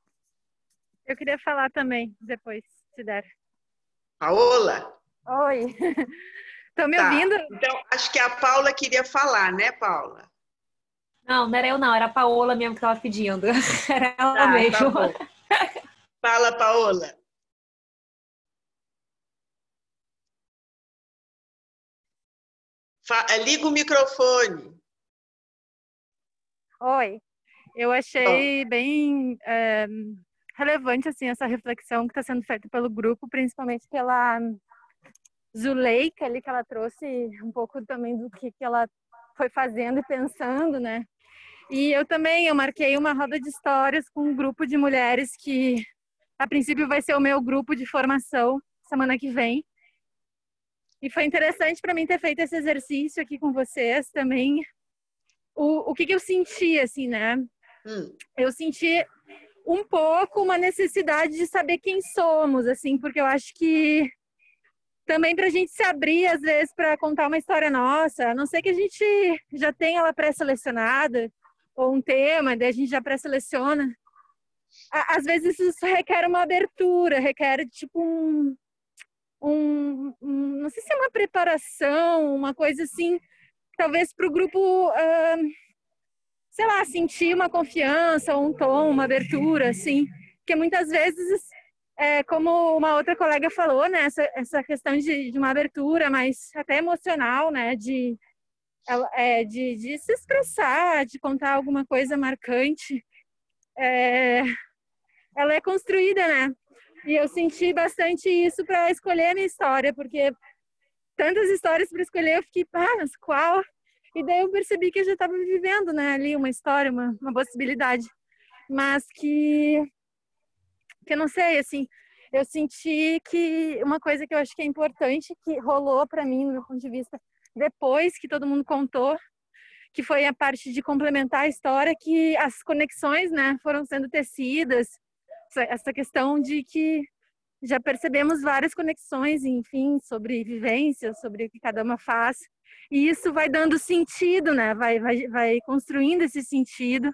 Eu queria falar também, depois, se der. Paola? Oi. [laughs] Estão me tá. ouvindo? Então, acho que a Paula queria falar, né, Paula? Não, não era eu não, era a Paola mesmo que estava pedindo. [laughs] Era ela tá, mesmo. Tá Fala, Paola. Eh, liga o microfone. Oi, eu achei bem é, relevante assim essa reflexão que está sendo feita pelo grupo, principalmente pela Zuleika ali que ela trouxe um pouco também do que, que ela foi fazendo e pensando, né? E eu também, eu marquei uma roda de histórias com um grupo de mulheres que, a princípio, vai ser o meu grupo de formação semana que vem. E foi interessante para mim ter feito esse exercício aqui com vocês também. O, o que, que eu senti, assim, né? Hum. Eu senti um pouco uma necessidade de saber quem somos, assim, porque eu acho que também para a gente se abrir, às vezes, para contar uma história nossa, a não ser que a gente já tenha ela pré-selecionada, ou um tema, daí a gente já pré-seleciona. Às vezes isso requer uma abertura, requer tipo um, um, um não sei se é uma preparação, uma coisa assim, talvez para o grupo, uh, sei lá, sentir uma confiança, um tom, uma abertura, assim, porque muitas vezes, é, como uma outra colega falou, né, essa, essa questão de, de uma abertura mais até emocional, né, de é, de, de, se expressar, de contar alguma coisa marcante, é, ela é construída, né? E eu senti bastante isso para escolher a minha história, porque tantas histórias para escolher, eu fiquei, ah, mas qual? E daí eu percebi que eu já estava vivendo, né, ali uma história, uma, uma possibilidade, mas que, que eu não sei, assim, eu senti que uma coisa que eu acho que é importante que rolou para mim, do meu ponto de vista, depois que todo mundo contou, que foi a parte de complementar a história, que as conexões, né, foram sendo tecidas, essa questão de que já percebemos várias conexões, enfim, sobre vivências, sobre o que cada uma faz, e isso vai dando sentido, né, vai, vai, vai construindo esse sentido,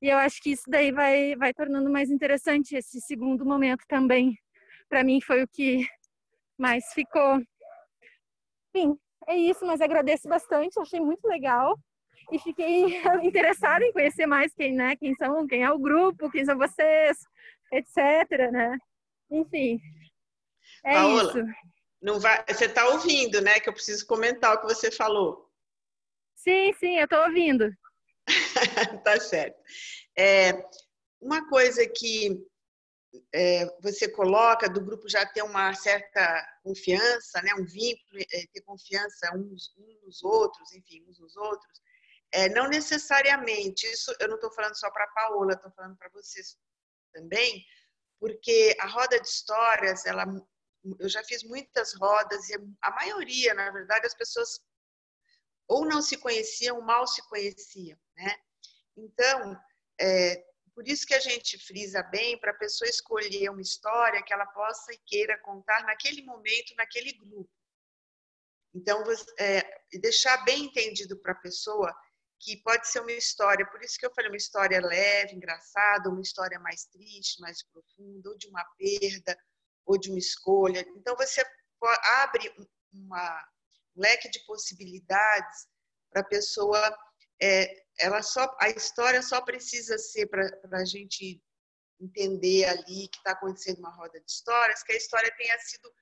e eu acho que isso daí vai, vai tornando mais interessante esse segundo momento também. Para mim foi o que mais ficou. Enfim, é isso, mas agradeço bastante, achei muito legal e fiquei [laughs] interessada em conhecer mais quem, né, quem são, quem é o grupo, quem são vocês, etc, né? Enfim. É Paola, isso. Não vai, você está ouvindo, né, que eu preciso comentar o que você falou. Sim, sim, eu estou ouvindo. [laughs] tá certo. É, uma coisa que é, você coloca do grupo já ter uma certa confiança, né, um vínculo, é, ter confiança uns, uns nos outros, enfim, uns nos outros, é, não necessariamente, isso eu não estou falando só para a Paola, estou falando para vocês também, porque a roda de histórias, ela, eu já fiz muitas rodas e a maioria, na verdade, as pessoas ou não se conheciam, mal se conheciam, né? Então, é, por isso que a gente frisa bem para a pessoa escolher uma história que ela possa e queira contar naquele momento, naquele grupo. Então, é, deixar bem entendido para a pessoa que pode ser uma história, por isso que eu falei uma história leve, engraçada, uma história mais triste, mais profunda, ou de uma perda, ou de uma escolha. Então, você abre uma, um leque de possibilidades para a pessoa é, ela só a história só precisa ser para a gente entender ali que está acontecendo uma roda de histórias, que a história tenha sido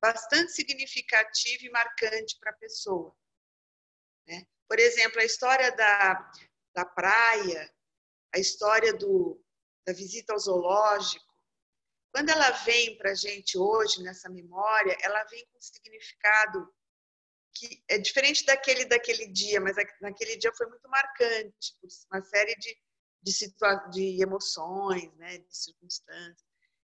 bastante significativa e marcante para a pessoa. Né? Por exemplo, a história da, da praia, a história do, da visita ao zoológico, quando ela vem para a gente hoje, nessa memória, ela vem com significado que é diferente daquele daquele dia, mas naquele dia foi muito marcante, uma série de, de, situa de emoções, né, de circunstâncias.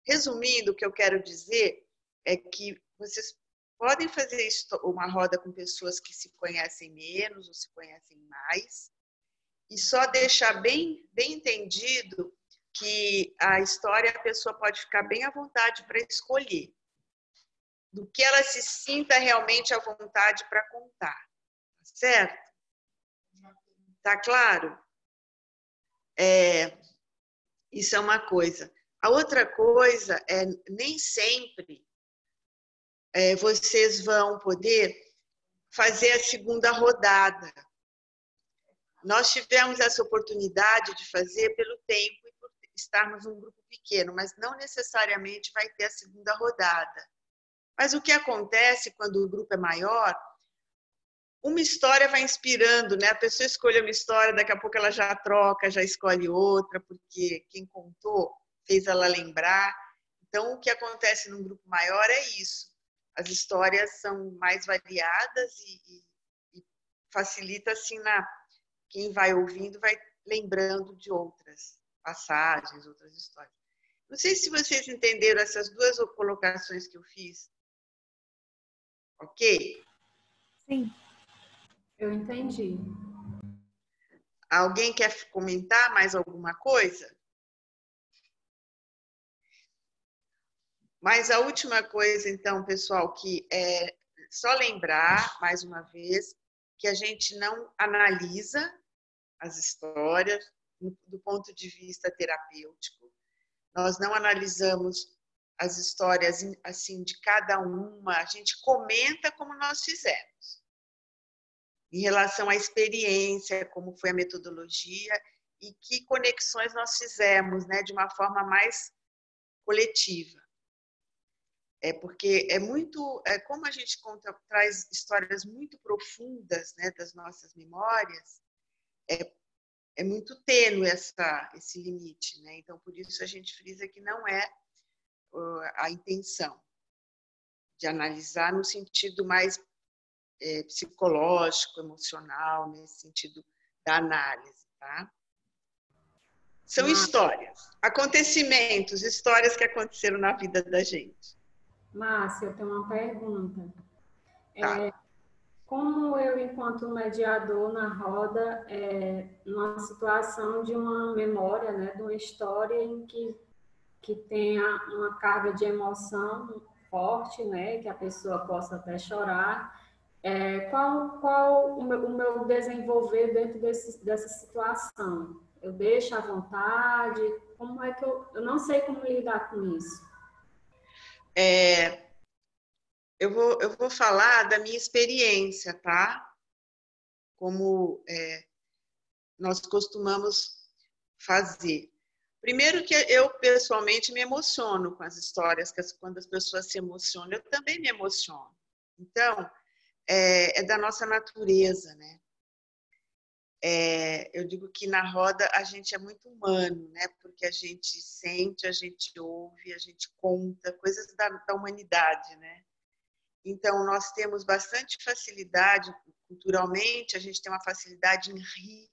Resumindo, o que eu quero dizer é que vocês podem fazer uma roda com pessoas que se conhecem menos ou se conhecem mais, e só deixar bem, bem entendido que a história a pessoa pode ficar bem à vontade para escolher do que ela se sinta realmente à vontade para contar. Tá certo? Tá claro? É, isso é uma coisa. A outra coisa é nem sempre é, vocês vão poder fazer a segunda rodada. Nós tivemos essa oportunidade de fazer pelo tempo estarmos um grupo pequeno, mas não necessariamente vai ter a segunda rodada. Mas o que acontece quando o grupo é maior? Uma história vai inspirando, né? A pessoa escolhe uma história, daqui a pouco ela já troca, já escolhe outra, porque quem contou fez ela lembrar. Então, o que acontece num grupo maior é isso. As histórias são mais variadas e, e, e facilita assim na quem vai ouvindo vai lembrando de outras passagens, outras histórias. Não sei se vocês entenderam essas duas colocações que eu fiz. Ok? Sim. Eu entendi. Alguém quer comentar mais alguma coisa? Mas a última coisa, então, pessoal, que é só lembrar, mais uma vez, que a gente não analisa as histórias do ponto de vista terapêutico. Nós não analisamos as histórias assim de cada uma, a gente comenta como nós fizemos. Em relação à experiência, como foi a metodologia e que conexões nós fizemos, né, de uma forma mais coletiva. É porque é muito, é como a gente conta, traz histórias muito profundas, né, das nossas memórias, é, é muito tênue essa esse limite, né? Então por isso a gente frisa que não é a intenção de analisar no sentido mais é, psicológico, emocional, nesse sentido da análise, tá? São histórias, acontecimentos, histórias que aconteceram na vida da gente. Márcia, eu tenho uma pergunta. Tá. É, como eu, enquanto mediador na roda, é, numa situação de uma memória, né, de uma história em que que tenha uma carga de emoção forte, né, que a pessoa possa até chorar. É, qual qual o meu, o meu desenvolver dentro desse, dessa situação? Eu deixo à vontade? Como é que eu, eu não sei como lidar com isso? É, eu vou, eu vou falar da minha experiência, tá? Como é, nós costumamos fazer. Primeiro que eu pessoalmente me emociono com as histórias, que quando as pessoas se emocionam, eu também me emociono. Então, é, é da nossa natureza, né? É, eu digo que na roda a gente é muito humano, né? Porque a gente sente, a gente ouve, a gente conta coisas da, da humanidade, né? Então nós temos bastante facilidade culturalmente, a gente tem uma facilidade em rir,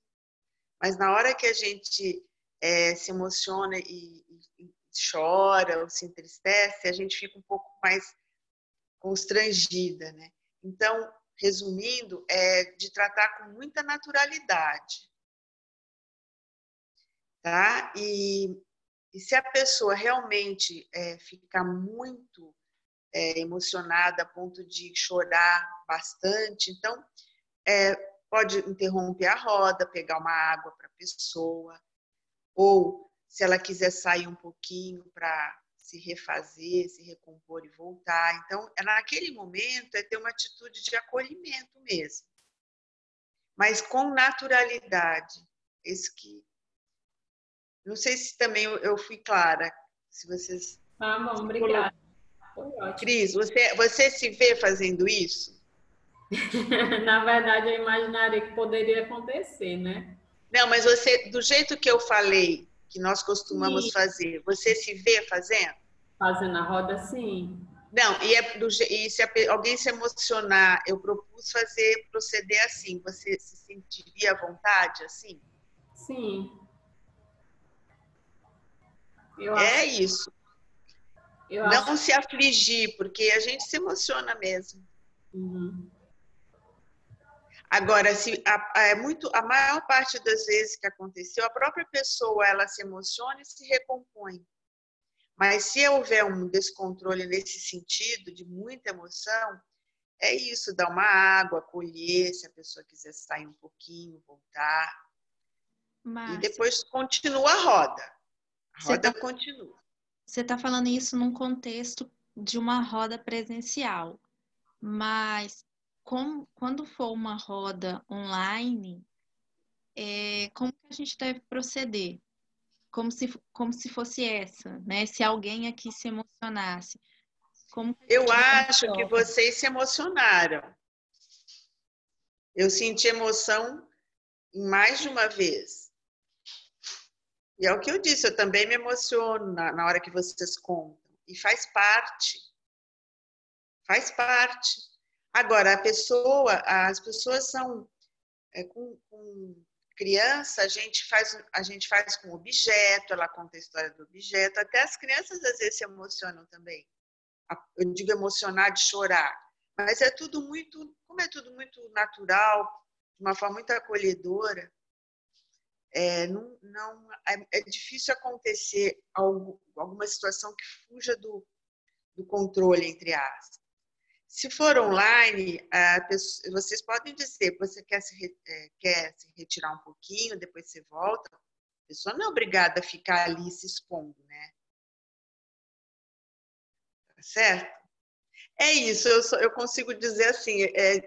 mas na hora que a gente é, se emociona e, e, chora ou se entristece, a gente fica um pouco mais constrangida, né? Então, resumindo, é de tratar com muita naturalidade, tá? E, e se a pessoa realmente é, ficar muito é, emocionada a ponto de chorar bastante, então é, pode interromper a roda, pegar uma água para a pessoa, ou se ela quiser sair um pouquinho para se refazer, se recompor e voltar. Então, é naquele momento é ter uma atitude de acolhimento mesmo, mas com naturalidade. Esse que não sei se também eu fui clara, se vocês. Ah, bom, obrigada. Cris, você, você se vê fazendo isso? [laughs] Na verdade, eu imaginaria que poderia acontecer, né? Não, mas você, do jeito que eu falei, que nós costumamos sim. fazer, você se vê fazendo? Fazendo a roda, sim. Não, e, é do, e se alguém se emocionar, eu propus fazer, proceder assim, você se sentiria à vontade assim? Sim. Eu é acho... isso. Eu não acho... se afligir, porque a gente se emociona mesmo. Uhum. Agora, se a, a, é muito, a maior parte das vezes que aconteceu, a própria pessoa ela se emociona e se recompõe. Mas se houver um descontrole nesse sentido, de muita emoção, é isso, dar uma água, acolher, se a pessoa quiser sair um pouquinho, voltar. Márcia, e depois continua a roda. A roda tá, continua. Você está falando isso num contexto de uma roda presencial. Mas como, quando for uma roda online, é, como que a gente deve proceder? Como se, como se fosse essa, né? Se alguém aqui se emocionasse. Como Eu acho que vocês se emocionaram. Eu senti emoção mais de uma vez. E é o que eu disse, eu também me emociono na, na hora que vocês contam. E faz parte. Faz parte. Agora, a pessoa, as pessoas são é, com, com, criança, a gente faz a gente faz com objeto, ela conta a história do objeto. Até as crianças às vezes se emocionam também. Eu digo emocionar de chorar, mas é tudo muito, como é tudo muito natural, de uma forma muito acolhedora. É, não, não, é, é difícil acontecer algo, alguma situação que fuja do, do controle, entre aspas. Se for online, pessoa, vocês podem dizer, você quer se, é, quer se retirar um pouquinho, depois você volta. A pessoa não é obrigada a ficar ali se expondo, né? Tá certo? É isso, eu, só, eu consigo dizer assim, é,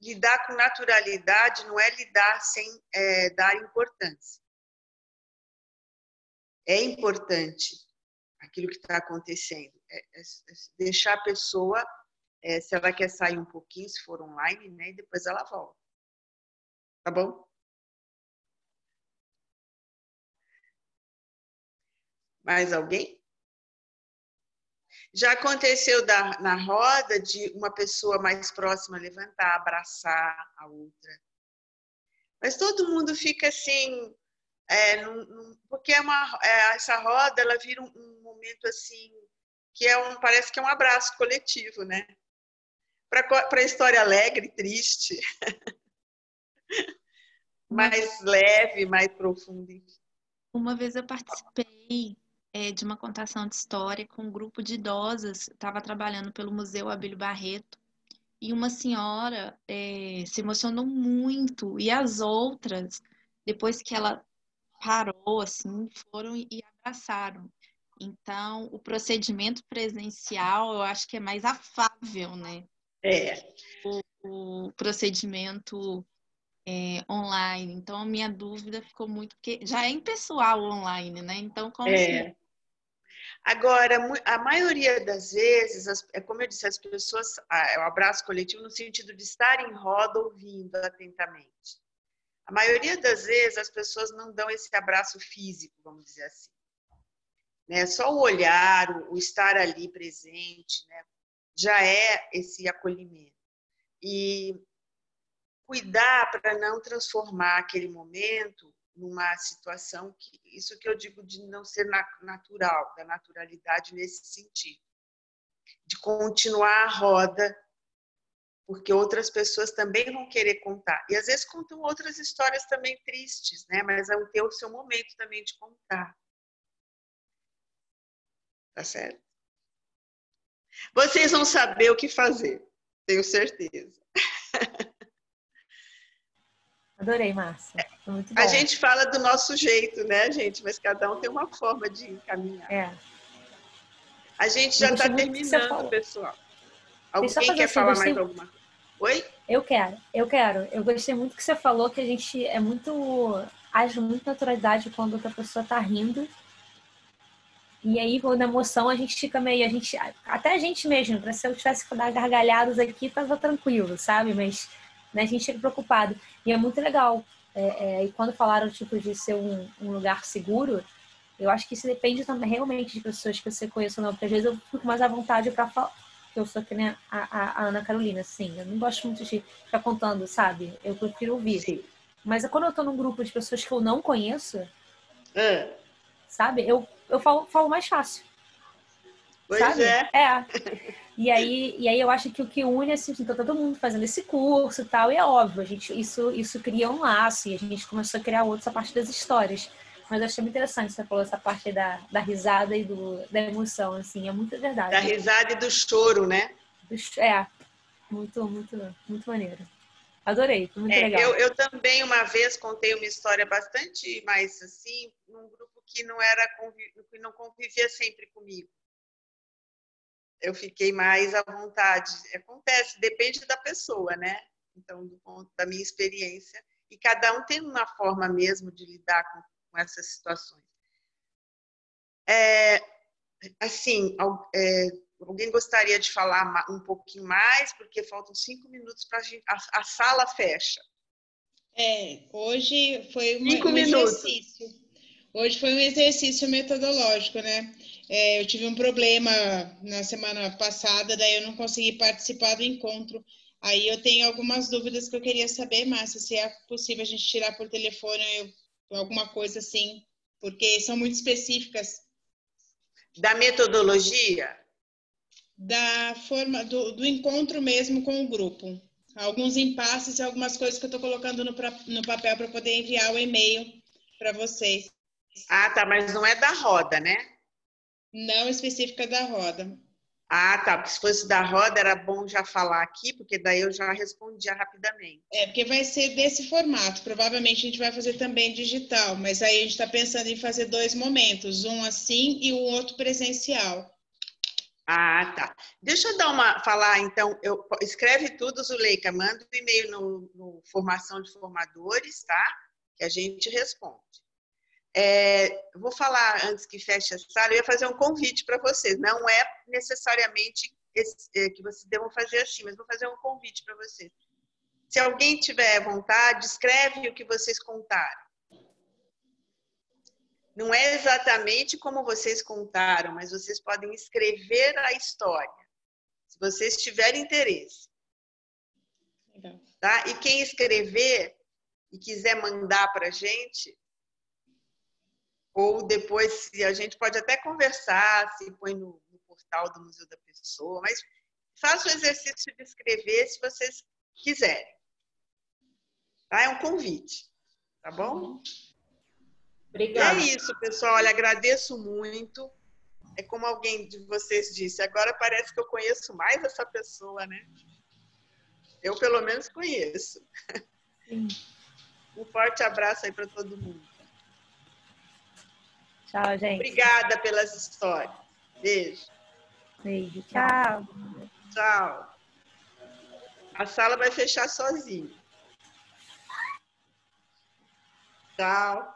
lidar com naturalidade não é lidar sem é, dar importância. É importante aquilo que está acontecendo, é, é, é deixar a pessoa é, se ela quer sair um pouquinho, se for online, né? E depois ela volta. Tá bom? Mais alguém? Já aconteceu da, na roda de uma pessoa mais próxima levantar, abraçar a outra. Mas todo mundo fica assim, é, num, num, porque é uma, é, essa roda ela vira um, um momento assim que é um, parece que é um abraço coletivo, né? para história alegre, triste, [laughs] mais leve, mais profunda. Uma vez eu participei é, de uma contação de história com um grupo de idosas, estava trabalhando pelo Museu Abílio Barreto, e uma senhora é, se emocionou muito, e as outras, depois que ela parou, assim, foram e abraçaram. Então, o procedimento presencial eu acho que é mais afável, né? É. O, o procedimento é, online. Então, a minha dúvida ficou muito, porque já é impessoal online, né? Então, como é. Agora, a maioria das vezes, é como eu disse, as pessoas, é o abraço coletivo no sentido de estar em roda ouvindo atentamente. A maioria das vezes as pessoas não dão esse abraço físico, vamos dizer assim. Né? Só o olhar, o estar ali presente, né? já é esse acolhimento. E cuidar para não transformar aquele momento numa situação que isso que eu digo de não ser natural, da naturalidade nesse sentido, de continuar a roda, porque outras pessoas também vão querer contar e às vezes contam outras histórias também tristes, né? Mas vão ter o seu momento também de contar, tá certo? Vocês vão saber o que fazer, tenho certeza. [laughs] Adorei, Márcia. A gente fala do nosso jeito, né, gente? Mas cada um tem uma forma de encaminhar. É. A gente já está terminando, pessoal. Alguém quer assim, falar gostei... mais alguma coisa? Oi? Eu quero, eu quero. Eu gostei muito que você falou que a gente é muito. age muito naturalidade quando outra pessoa está rindo. E aí, quando a emoção, a gente fica meio. A gente, até a gente mesmo, se eu tivesse que dar gargalhadas aqui, tava tranquilo, sabe? Mas né, a gente fica preocupado. E é muito legal. É, é, e quando falaram tipo, de ser um, um, lugar seguro, eu acho que isso depende também realmente de pessoas que você conhece ou não, porque às vezes eu fico mais à vontade para falar. Eu sou que nem a, a, a, Ana Carolina, assim. Eu não gosto muito de ficar contando, sabe? Eu prefiro ouvir. Sim. Mas quando eu tô num grupo de pessoas que eu não conheço, é. sabe? Eu, eu falo, falo mais fácil. Pois sabe? é. É. [laughs] E aí, e aí eu acho que o que une, assim, tá todo mundo fazendo esse curso e tal, e é óbvio, a gente, isso, isso cria um laço, e a gente começou a criar outros a partir das histórias. Mas eu achei muito interessante você falou essa parte da, da risada e do, da emoção, assim, é muito verdade. Da risada e do choro, né? É, muito, muito, muito maneiro. Adorei, muito é, legal. Eu, eu também, uma vez, contei uma história bastante mais, assim, num grupo que não era, que não convivia sempre comigo eu fiquei mais à vontade. Acontece, depende da pessoa, né? Então, do ponto da minha experiência. E cada um tem uma forma mesmo de lidar com, com essas situações. É, assim, é, alguém gostaria de falar um pouquinho mais, porque faltam cinco minutos para a, a sala fecha. É, hoje foi uma, cinco um minutos. exercício. Hoje foi um exercício metodológico, né? É, eu tive um problema na semana passada, daí eu não consegui participar do encontro. Aí eu tenho algumas dúvidas que eu queria saber, Márcia, se é possível a gente tirar por telefone eu, alguma coisa assim, porque são muito específicas. Da metodologia? Da forma, do, do encontro mesmo com o grupo. Alguns impasses e algumas coisas que eu estou colocando no, no papel para poder enviar o e-mail para vocês. Ah, tá, mas não é da roda, né? Não específica da roda. Ah, tá. Porque se fosse da roda, era bom já falar aqui, porque daí eu já respondia rapidamente. É, porque vai ser desse formato. Provavelmente a gente vai fazer também digital, mas aí a gente está pensando em fazer dois momentos, um assim e o outro presencial. Ah, tá. Deixa eu dar uma falar, então, eu, escreve tudo, Zuleika, manda o um e-mail no, no Formação de Formadores, tá? Que a gente responde. É, vou falar antes que feche a sala, eu ia fazer um convite para vocês. Não é necessariamente esse, é, que vocês devam fazer assim, mas vou fazer um convite para vocês. Se alguém tiver vontade, escreve o que vocês contaram. Não é exatamente como vocês contaram, mas vocês podem escrever a história, se vocês tiverem interesse. Tá? E quem escrever e quiser mandar para a gente, ou depois, se a gente pode até conversar, se põe no, no portal do Museu da Pessoa, mas faça o exercício de escrever se vocês quiserem. Tá? É um convite, tá bom? Obrigada. é isso, pessoal. Olha, agradeço muito. É como alguém de vocês disse, agora parece que eu conheço mais essa pessoa, né? Eu, pelo menos, conheço. Sim. Um forte abraço aí para todo mundo. Tchau, gente. Obrigada pelas histórias. Beijo. Beijo. Tchau. Tchau. A sala vai fechar sozinha. Tchau.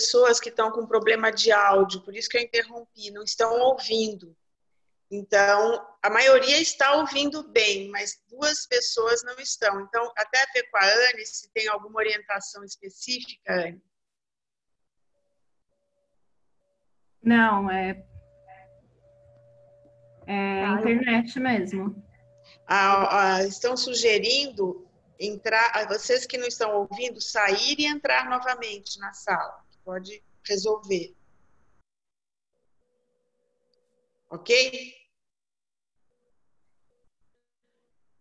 Pessoas que estão com problema de áudio, por isso que eu interrompi, não estão ouvindo. Então, a maioria está ouvindo bem, mas duas pessoas não estão. Então, até ver com a Anne se tem alguma orientação específica, Anne. Não, é, é Ah, internet mesmo. Ah, ah, estão sugerindo entrar, vocês que não estão ouvindo, sair e entrar novamente na sala pode resolver. Ok?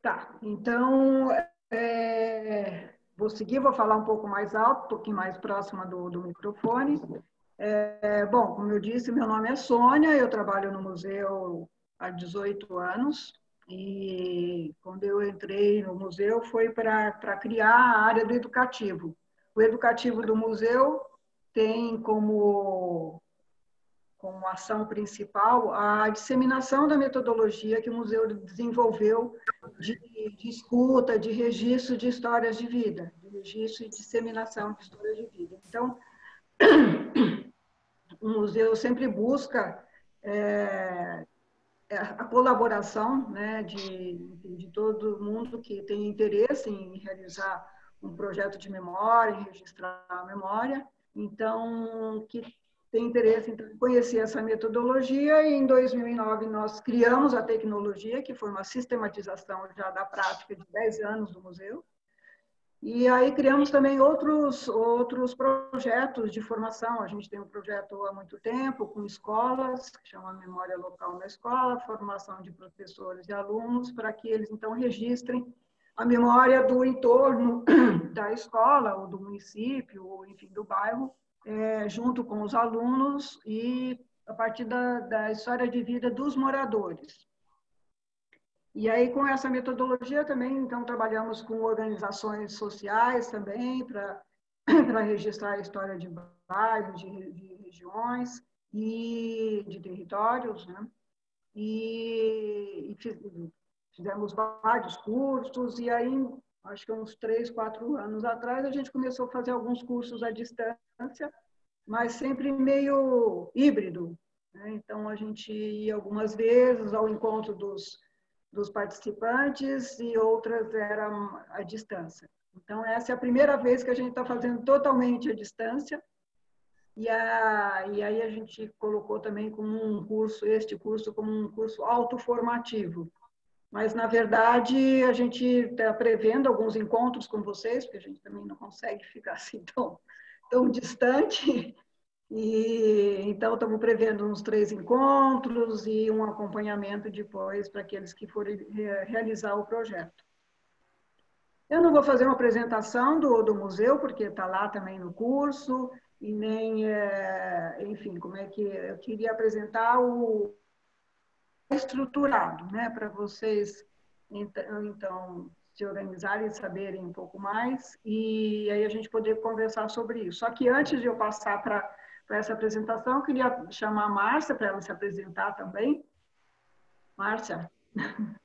Tá, então é, vou seguir, vou falar um pouco mais alto, um pouquinho mais próxima do, do microfone. É, bom, como eu disse, meu nome é Sônia, eu trabalho no museu há 18 anos e quando eu entrei no museu foi para criar a área do educativo. O educativo do museu tem como, como ação principal a disseminação da metodologia que o museu desenvolveu de, de escuta, de registro de histórias de vida, de registro e disseminação de histórias de vida. Então, [clears throat] o museu sempre busca é, a colaboração né, de, de todo mundo que tem interesse em realizar um projeto de memória, em registrar a memória, então, que tem interesse em conhecer essa metodologia e em 2009 nós criamos a tecnologia, que foi uma sistematização já da prática de 10 anos do museu. E aí criamos também outros outros projetos de formação. A gente tem um projeto há muito tempo com escolas, que chama Memória Local na Escola, formação de professores e alunos, para que eles então registrem a memória do entorno [clears throat] da escola, ou do município, ou enfim, do bairro, é, junto com os alunos e a partir da, da história de vida dos moradores. E aí, com essa metodologia também, então, trabalhamos com organizações sociais também, para [clears throat] registrar a história de bairros, de, de regiões e de territórios, né? E, e fizemos vários cursos, e aí, acho que uns três, quatro anos atrás, a gente começou a fazer alguns cursos à distância, mas sempre meio híbrido. Né? Então, a gente ia algumas vezes ao encontro dos, dos participantes e outras eram à distância. Então, essa é a primeira vez que a gente está fazendo totalmente à distância, e, a, e aí a gente colocou também como um curso, este curso, como um curso autoformativo mas na verdade a gente está prevendo alguns encontros com vocês, porque a gente também não consegue ficar assim tão, tão distante. E então estamos prevendo uns três encontros e um acompanhamento depois para aqueles que forem realizar o projeto. Eu não vou fazer uma apresentação do, do museu, porque está lá também no curso, e nem, é, enfim, como é que eu queria apresentar o, estruturado, né, para vocês então, se organizarem e saberem um pouco mais e aí a gente poder conversar sobre isso. Só que antes de eu passar para essa apresentação, eu queria chamar a Márcia para ela se apresentar também. Márcia. [laughs]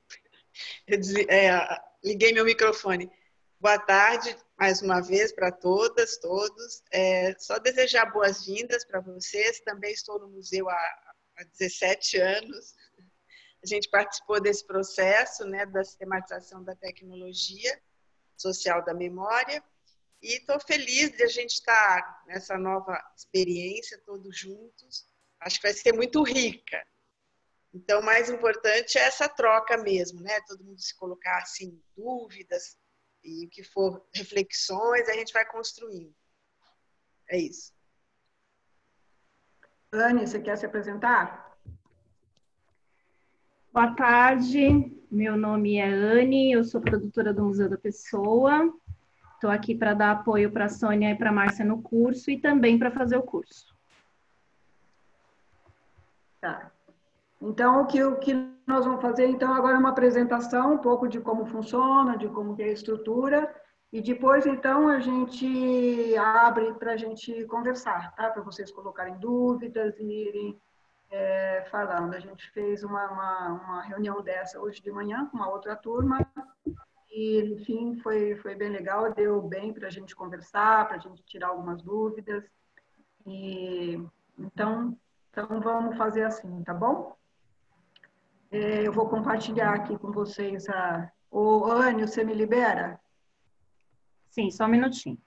Eu é, liguei meu microfone. Boa tarde, mais uma vez, para todas, todos. É, só desejar boas-vindas para vocês. Também estou no museu há, há 17 anos. A gente participou desse processo né, da sistematização da tecnologia social da memória e estou feliz de a gente estar nessa nova experiência, todos juntos. Acho que vai ser muito rica. Então, o mais importante é essa troca mesmo, né? Todo mundo se colocar assim, dúvidas e o que for reflexões, a gente vai construindo. É isso. Anne, você quer se apresentar? Boa tarde, meu nome é Anne, eu sou produtora do Museu da Pessoa. Estou aqui para dar apoio para a Sônia e para a Márcia no curso e também para fazer o curso. Tá. Então, o que, o que nós vamos fazer, então, agora é uma apresentação, um pouco de como funciona, de como é a estrutura, e depois, então, a gente abre para a gente conversar, tá? Para vocês colocarem dúvidas e irem é, falando. A gente fez uma, uma, uma, reunião dessa hoje de manhã com uma outra turma e, enfim, foi, foi bem legal, deu bem para a gente conversar, para a gente tirar algumas dúvidas. E, então, então, vamos fazer assim, tá bom? É, eu vou compartilhar aqui com vocês a... Ô, Anne, você me libera? Sim, só um minutinho.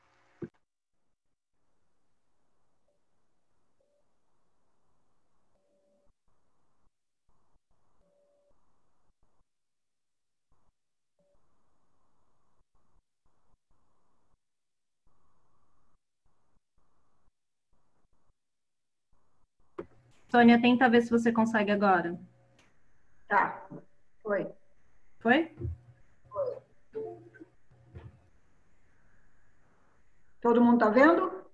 Sônia, tenta ver se você consegue agora. Tá, foi. Foi? Foi. Todo mundo está vendo?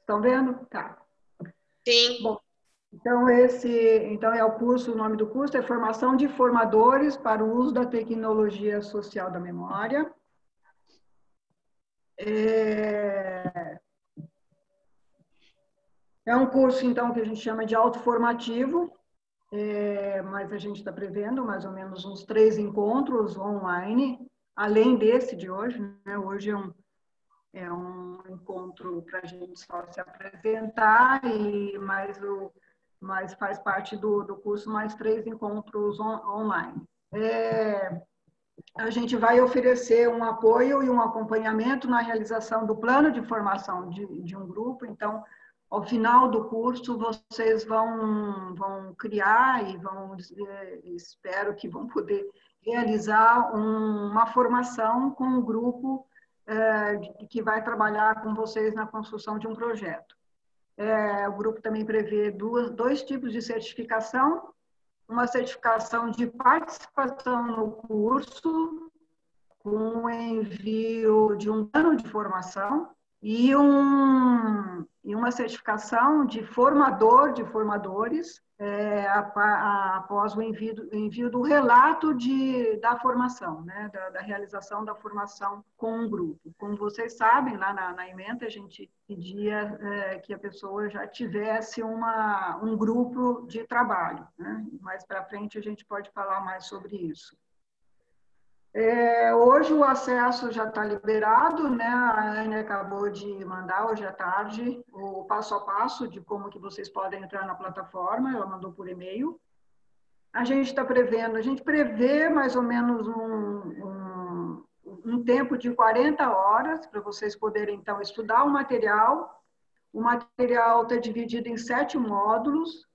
Estão vendo? Tá. Sim. Bom, então esse, então é o curso, o nome do curso é Formação de Formadores para o uso da tecnologia social da memória. É, é um curso, então, que a gente chama de autoformativo, é, mas a gente está prevendo mais ou menos uns três encontros online, além desse de hoje. Né? Hoje é um, é um encontro para a gente só se apresentar, e mais o, mas faz parte do, do curso mais três encontros on, online. É, a gente vai oferecer um apoio e um acompanhamento na realização do plano de formação de, de um grupo, então ao final do curso vocês vão, vão criar e vão, eh, espero que vão poder realizar um, uma formação com um grupo é, que vai trabalhar com vocês na construção de um projeto. É, o grupo também prevê duas, dois tipos de certificação, uma certificação de participação no curso, com envio de um plano de formação, e, um, e uma certificação de formador de formadores é, após o envio, envio, do relato de, da formação, né, da, da, realização da formação com um grupo. Como vocês sabem, lá na, na a gente pedia é, que a pessoa já tivesse uma, um grupo de trabalho. Né? Mais para frente a gente pode falar mais sobre isso. É, hoje o acesso já está liberado, né? A Anne acabou de mandar hoje à tarde o passo a passo de como que vocês podem entrar na plataforma, ela mandou por e-mail. A gente está prevendo, a gente prevê mais ou menos um, um, um tempo de 40 horas para vocês poderem, então, estudar o material. O material está dividido em sete módulos,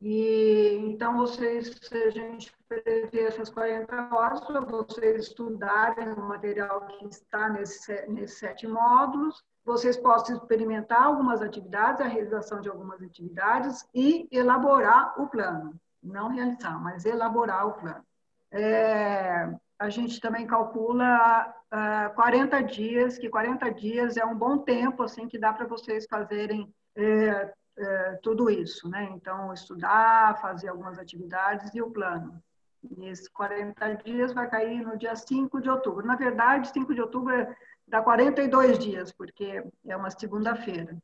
e então vocês, a gente prevê essas 40 horas para vocês estudarem o material que está nesse, nesses sete módulos, vocês possam experimentar algumas atividades, a realização de algumas atividades e elaborar o plano. Não realizar, mas elaborar o plano. É, a gente também calcula uh, ah, 40 dias, que 40 dias é um bom tempo, assim, que dá para vocês fazerem é, é, tudo isso, né? Então, estudar, fazer algumas atividades e o plano. E esses 40 dias vai cair no dia 5 de outubro. Na verdade, 5 de outubro é, dá 42 dias, porque é uma segunda-feira.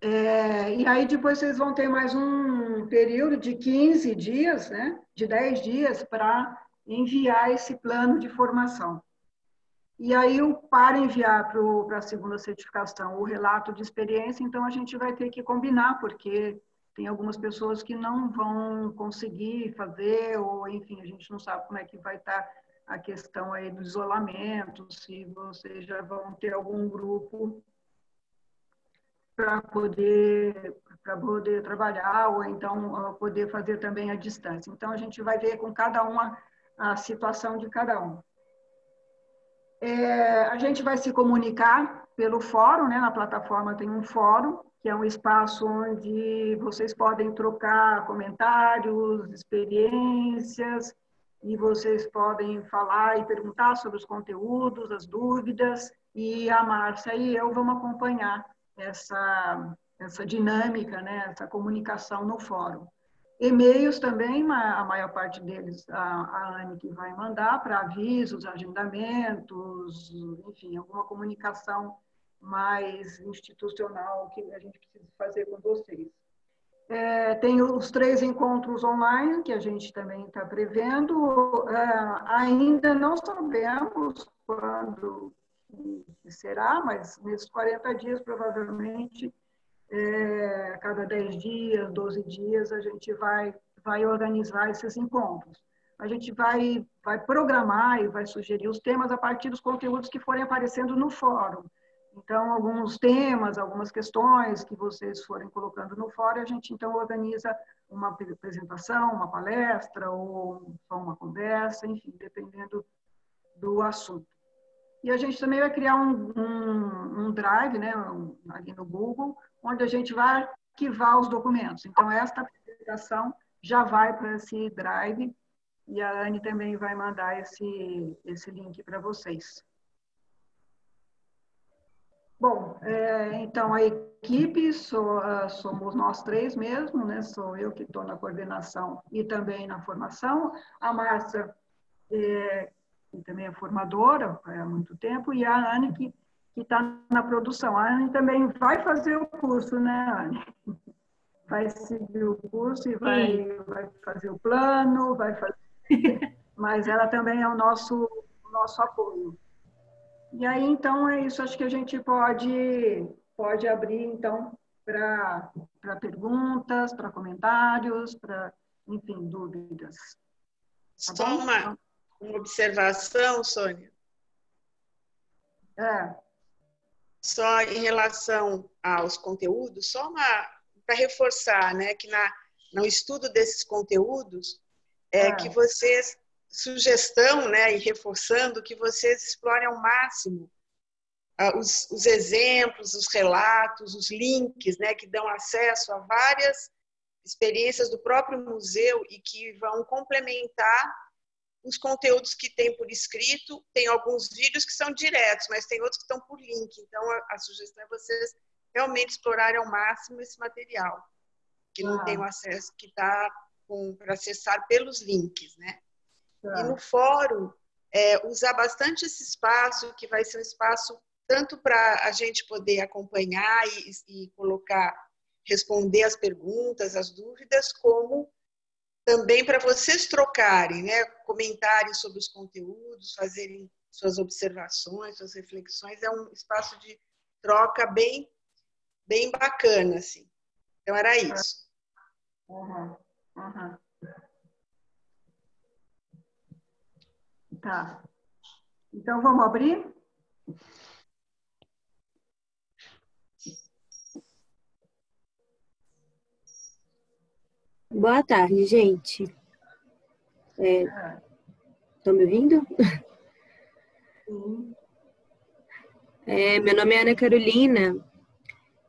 É, e aí depois vocês vão ter mais um período de 15 dias, né? De 10 dias para enviar esse plano de formação. E aí, para enviar para a segunda certificação o relato de experiência, então a gente vai ter que combinar, porque tem algumas pessoas que não vão conseguir fazer, ou enfim, a gente não sabe como é que vai estar a questão aí do isolamento, se vocês já vão ter algum grupo para poder para poder trabalhar ou então poder fazer também à distância. Então a gente vai ver com cada uma a situação de cada um. É, a gente vai se comunicar pelo fórum, né? Na plataforma tem um fórum, que é um espaço onde vocês podem trocar comentários, experiências, e vocês podem falar e perguntar sobre os conteúdos, as dúvidas, e a Márcia e eu vamos acompanhar essa, essa dinâmica, né? essa comunicação no fórum. E-mails também, a maior parte deles, a, a Anne que vai mandar para avisos, agendamentos, enfim, alguma comunicação mais institucional que a gente precisa fazer com vocês. É, tem os três encontros online que a gente também está prevendo. É, ainda não sabemos quando será, mas nesses 40 dias, provavelmente, é, a cada 10 dias, 12 dias, a gente vai, vai organizar esses encontros. A gente vai, vai programar e vai sugerir os temas a partir dos conteúdos que forem aparecendo no fórum. Então, alguns temas, algumas questões que vocês forem colocando no fórum, a gente então organiza uma apresentação, uma palestra ou só uma conversa, enfim, dependendo do assunto. E a gente também vai criar um, um, um drive, né, um, ali no Google, onde a gente vai arquivar os documentos. Então, esta apresentação já vai para esse drive e a Anne também vai mandar esse, esse link para vocês. Bom, é, então a equipe sou, uh, somos nós três mesmo, né? Sou eu que estou na coordenação e também na formação. A Márcia, é, que também é formadora há muito tempo, e a Anne, que está na produção. A Anne também vai fazer o curso, né, Anne? Vai seguir o curso e vai, vai fazer o plano, vai fazer. [laughs] Mas ela também é o nosso, o nosso apoio. E aí, então, é isso. Acho que a gente pode, pode abrir, então, para perguntas, para comentários, para, enfim, dúvidas. Tá Só uma, uma observação, Sônia. É. Só em relação aos conteúdos, só para reforçar, né, que na, no estudo desses conteúdos, é, é. que vocês sugestão, né, e reforçando que vocês explorem ao máximo uh, os, os, exemplos, os relatos, os links, né, que dão acesso a várias experiências do próprio museu e que vão complementar os conteúdos que tem por escrito. Tem alguns vídeos que são diretos, mas tem outros que estão por link. Então, a, a sugestão é vocês realmente explorarem ao máximo esse material, que não ah. tem o acesso, que está para acessar pelos links, né? E no fórum, é, usar bastante esse espaço, que vai ser um espaço tanto para a gente poder acompanhar e, e colocar, responder as perguntas, as dúvidas, como também para vocês trocarem, né, comentarem sobre os conteúdos, fazerem suas observações, suas reflexões. É um espaço de troca bem, bem bacana, assim. Então era isso. Uhum. Uhum. Tá. Então, vamos abrir? Boa tarde, gente. Estão é, me ouvindo? Sim. É, meu nome é Ana Carolina.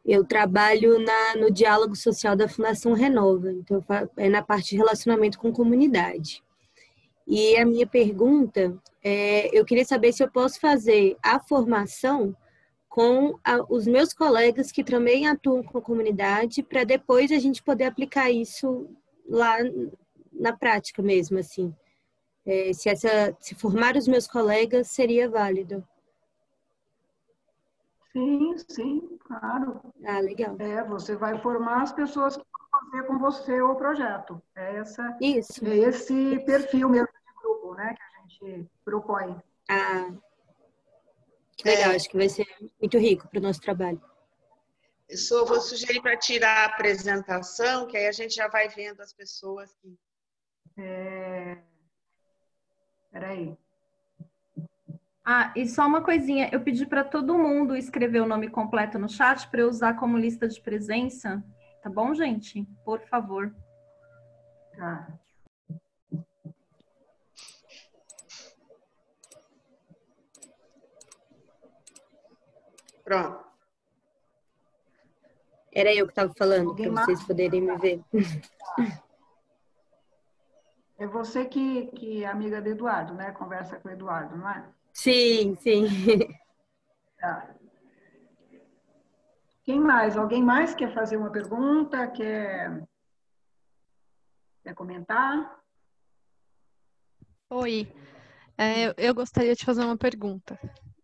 Eu trabalho na, no diálogo social da Fundação Renova, então é na parte de relacionamento com comunidade. E a minha pergunta é: eu queria saber se eu posso fazer a formação com a, os meus colegas que também atuam com a comunidade, para depois a gente poder aplicar isso lá na prática mesmo, assim. É, se essa, se formar os meus colegas seria válido. Sim, sim, claro. Ah, legal. É, você vai formar as pessoas que vão fazer com você o projeto. É essa, Isso. É esse perfil mesmo grupo, né, que a gente propõe. Ah, que legal, é. acho que vai ser muito rico para o nosso trabalho. Eu só vou sugerir para tirar a apresentação, que aí a gente já vai vendo as pessoas. Que... É... Peraí. Ah, e só uma coisinha, eu pedi para todo mundo escrever o nome completo no chat para eu usar como lista de presença, tá bom, gente? Por favor. Tá. Pronto. Era eu que estava falando, para vocês poderem me ver. É você que, que é amiga do Eduardo, né? Conversa com o Eduardo, não é? Sim, sim. Tá. Quem mais? Alguém mais quer fazer uma pergunta? Quer, quer comentar? Oi, é, eu gostaria de fazer uma pergunta.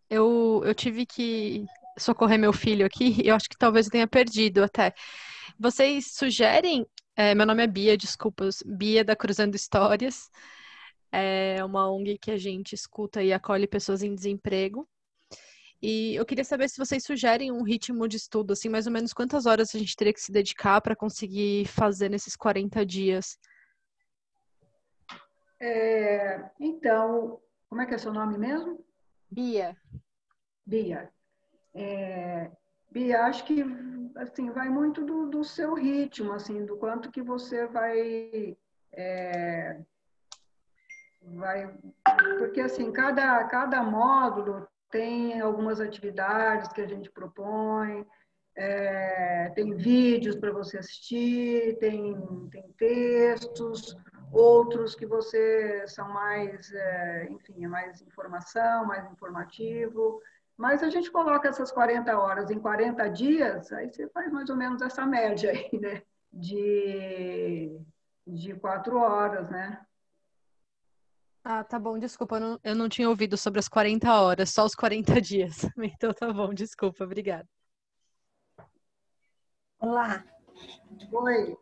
Eu, eu tive que socorrer meu filho aqui, [laughs] eu acho que talvez eu tenha perdido até. Vocês sugerem? É, meu nome é Bia, desculpas, Bia da Cruzando Histórias. É uma ONG que a gente escuta e acolhe pessoas em desemprego. E eu queria saber se vocês sugerem um ritmo de estudo, assim, mais ou menos quantas horas a gente teria que se dedicar para conseguir fazer nesses 40 dias? É, então, como é que é seu nome mesmo? Bia. Bia. É, Bia, acho que assim vai muito do, do, seu ritmo, assim, do quanto que você vai, é, vai, porque assim cada cada módulo tem algumas atividades que a gente propõe, é, tem vídeos para você assistir, tem, tem textos, outros que você são mais, é, enfim, é mais informação, mais informativo. Mas a gente coloca essas 40 horas em 40 dias, aí você faz mais ou menos essa média aí, né? De, de quatro horas, né? Ah, tá bom, desculpa, eu não, eu não tinha ouvido sobre as 40 horas, só os 40 [laughs] dias. Então tá bom, desculpa, obrigada. Olá. Oi.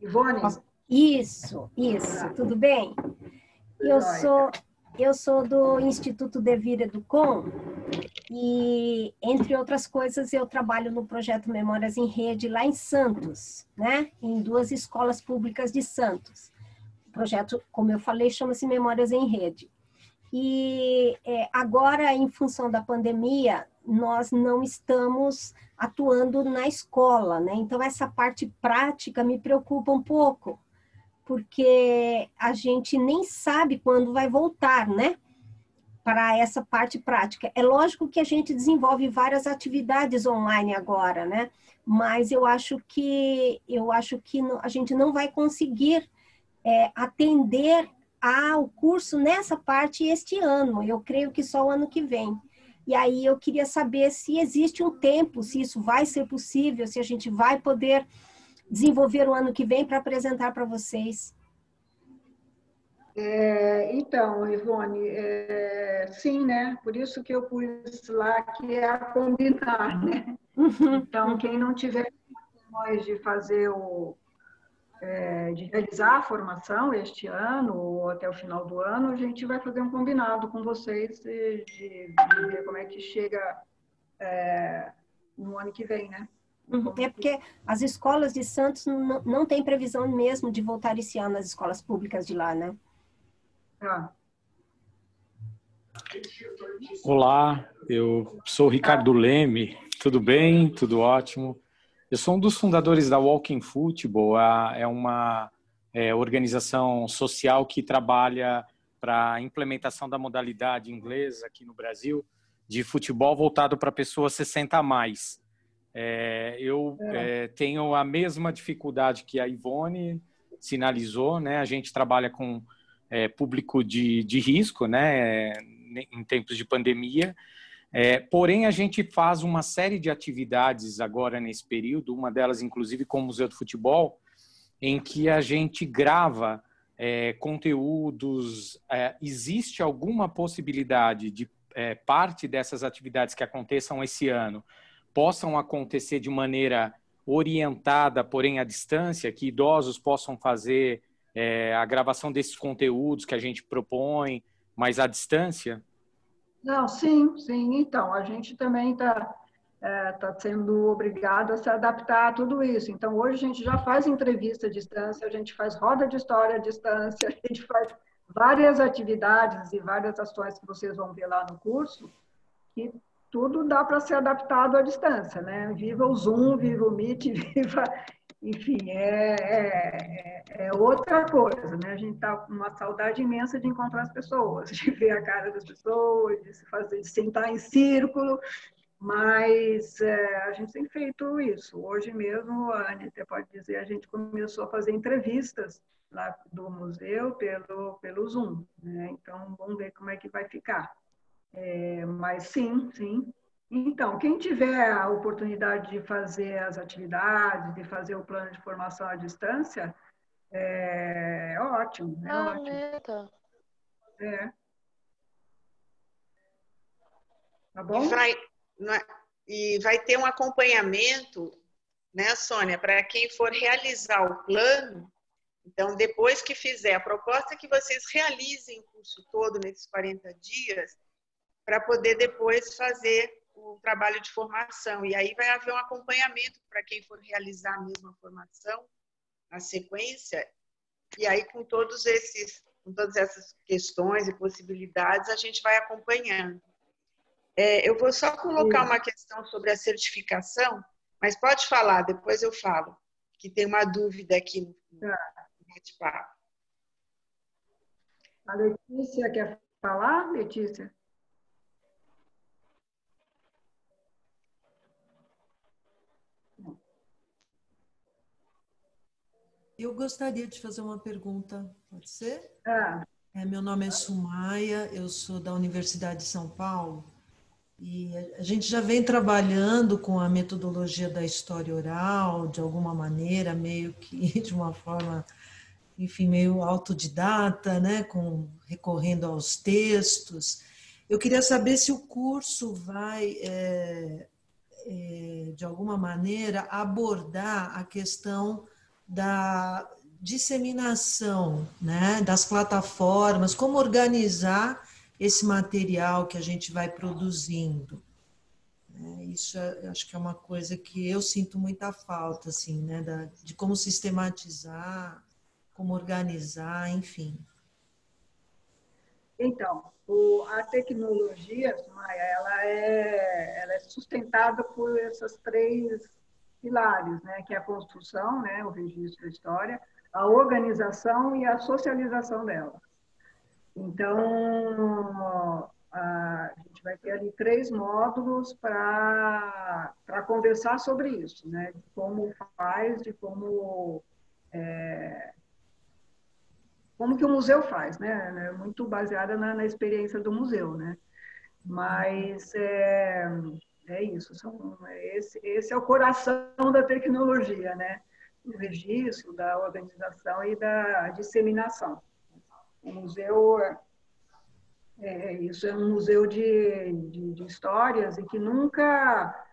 Ivone? Isso, isso, tudo bem? Eu sou, eu sou do Instituto Devir Educom e, entre outras coisas, eu trabalho no projeto Memórias em Rede lá em Santos, né? Em duas escolas públicas de Santos projeto, como eu falei, chama-se Memórias em Rede. E é, agora, em função da pandemia, nós não estamos atuando na escola, né? Então, essa parte prática me preocupa um pouco, porque a gente nem sabe quando vai voltar, né? Para essa parte prática. É lógico que a gente desenvolve várias atividades online agora, né? Mas eu acho que eu acho que a gente não vai conseguir é, atender ao curso nessa parte este ano. Eu creio que só o ano que vem. E aí eu queria saber se existe um tempo, se isso vai ser possível, se a gente vai poder desenvolver o ano que vem para apresentar para vocês. É, então, Ivone, é, sim, né? Por isso que eu pus lá que é a combinar, né? Uhum. Então, quem não tiver condições de fazer o, é, de realizar a formação este ano ou até o final do ano, a gente vai fazer um combinado com vocês de, de, ver como é que chega é, no ano que vem, né? Uhum. É porque as escolas de Santos não, não têm previsão mesmo de voltar esse ano as escolas públicas de lá, né? Ah. Olá, eu sou o Ricardo Leme, tudo bem? Tudo ótimo? Eu sou um dos fundadores da Walking Football, é uma é, organização social que trabalha para a implementação da modalidade inglesa aqui no Brasil de futebol voltado para pessoas 60 a mais. É, eu é. É, tenho a mesma dificuldade que a Ivone sinalizou, né? A gente trabalha com é, público de, de risco, né? Em tempos de pandemia é, porém, a gente faz uma série de atividades agora nesse período, uma delas, inclusive, com o Museu do Futebol, em que a gente grava é, conteúdos. É, existe alguma possibilidade de é, parte dessas atividades que aconteçam esse ano possam acontecer de maneira orientada, porém à distância, que idosos possam fazer é, a gravação desses conteúdos que a gente propõe, mas à distância? Não, sim, sim. Então, a gente também está é, tá sendo obrigado a se adaptar a tudo isso. Então, hoje a gente já faz entrevista à distância, a gente faz roda de história à distância, [laughs] a gente faz várias atividades e várias ações que vocês vão ver lá no curso, e tudo dá para ser adaptado à distância, né? Viva o Zoom, viva o Meet, [laughs] viva... Enfim, é, é, é, outra coisa, né? A gente está com uma saudade imensa de encontrar as pessoas, [laughs] de ver a cara das pessoas, de se fazer, de sentar em círculo, mas é, a gente tem feito isso. Hoje mesmo, a Anitta pode dizer, a gente começou a fazer entrevistas lá do museu pelo, pelo Zoom, né? Então, vamos ver como é que vai ficar. É, mas sim, sim, então, quem tiver a oportunidade de fazer as atividades, de fazer o plano de formação à distância, é ótimo. É ah, ótimo. É. Tá bom? E vai, é, e vai ter um acompanhamento, né, Sônia, para quem for realizar o plano. Então, depois que fizer, a proposta é que vocês realizem o curso todo nesses 40 dias, para poder depois fazer o trabalho de formação. E aí vai haver um acompanhamento para quem for realizar a mesma formação, na sequência. E aí, com todos esses, com todas essas questões e possibilidades, a gente vai acompanhando. É, eu vou só colocar uma questão sobre a certificação, mas pode falar, depois eu falo, que tem uma dúvida aqui no tá. bate-papo. A Letícia quer falar, Letícia? Eu gostaria de fazer uma pergunta, pode ser? Ah. É, meu nome é Sumaia, eu sou da Universidade de São Paulo e a gente já vem trabalhando com a metodologia da história oral, de alguma maneira, meio que [laughs] de uma forma, enfim, meio autodidata, né, com recorrendo aos textos. Eu queria saber se o curso vai, é, é, de alguma maneira, abordar a questão da disseminação né, das plataformas, como organizar esse material que a gente vai produzindo. É, isso é, acho que é uma coisa que eu sinto muita falta, assim, né, da, de como sistematizar, como organizar, enfim. Então, o, a tecnologia, Maia, ela é, ela é sustentada por essas três pilares, né, que é a construção, né, o registro da história, a organização e a socialização dela. Então, a gente vai ter ali três módulos para conversar sobre isso, né, de como faz, de como é, como que o museu faz, né, é muito baseada na, na experiência do museu, né, mas é, é isso, são, esse, esse é o coração da tecnologia, né? O registro, da organização e da disseminação. O museu, é, é isso é um museu de, de, de histórias e que nunca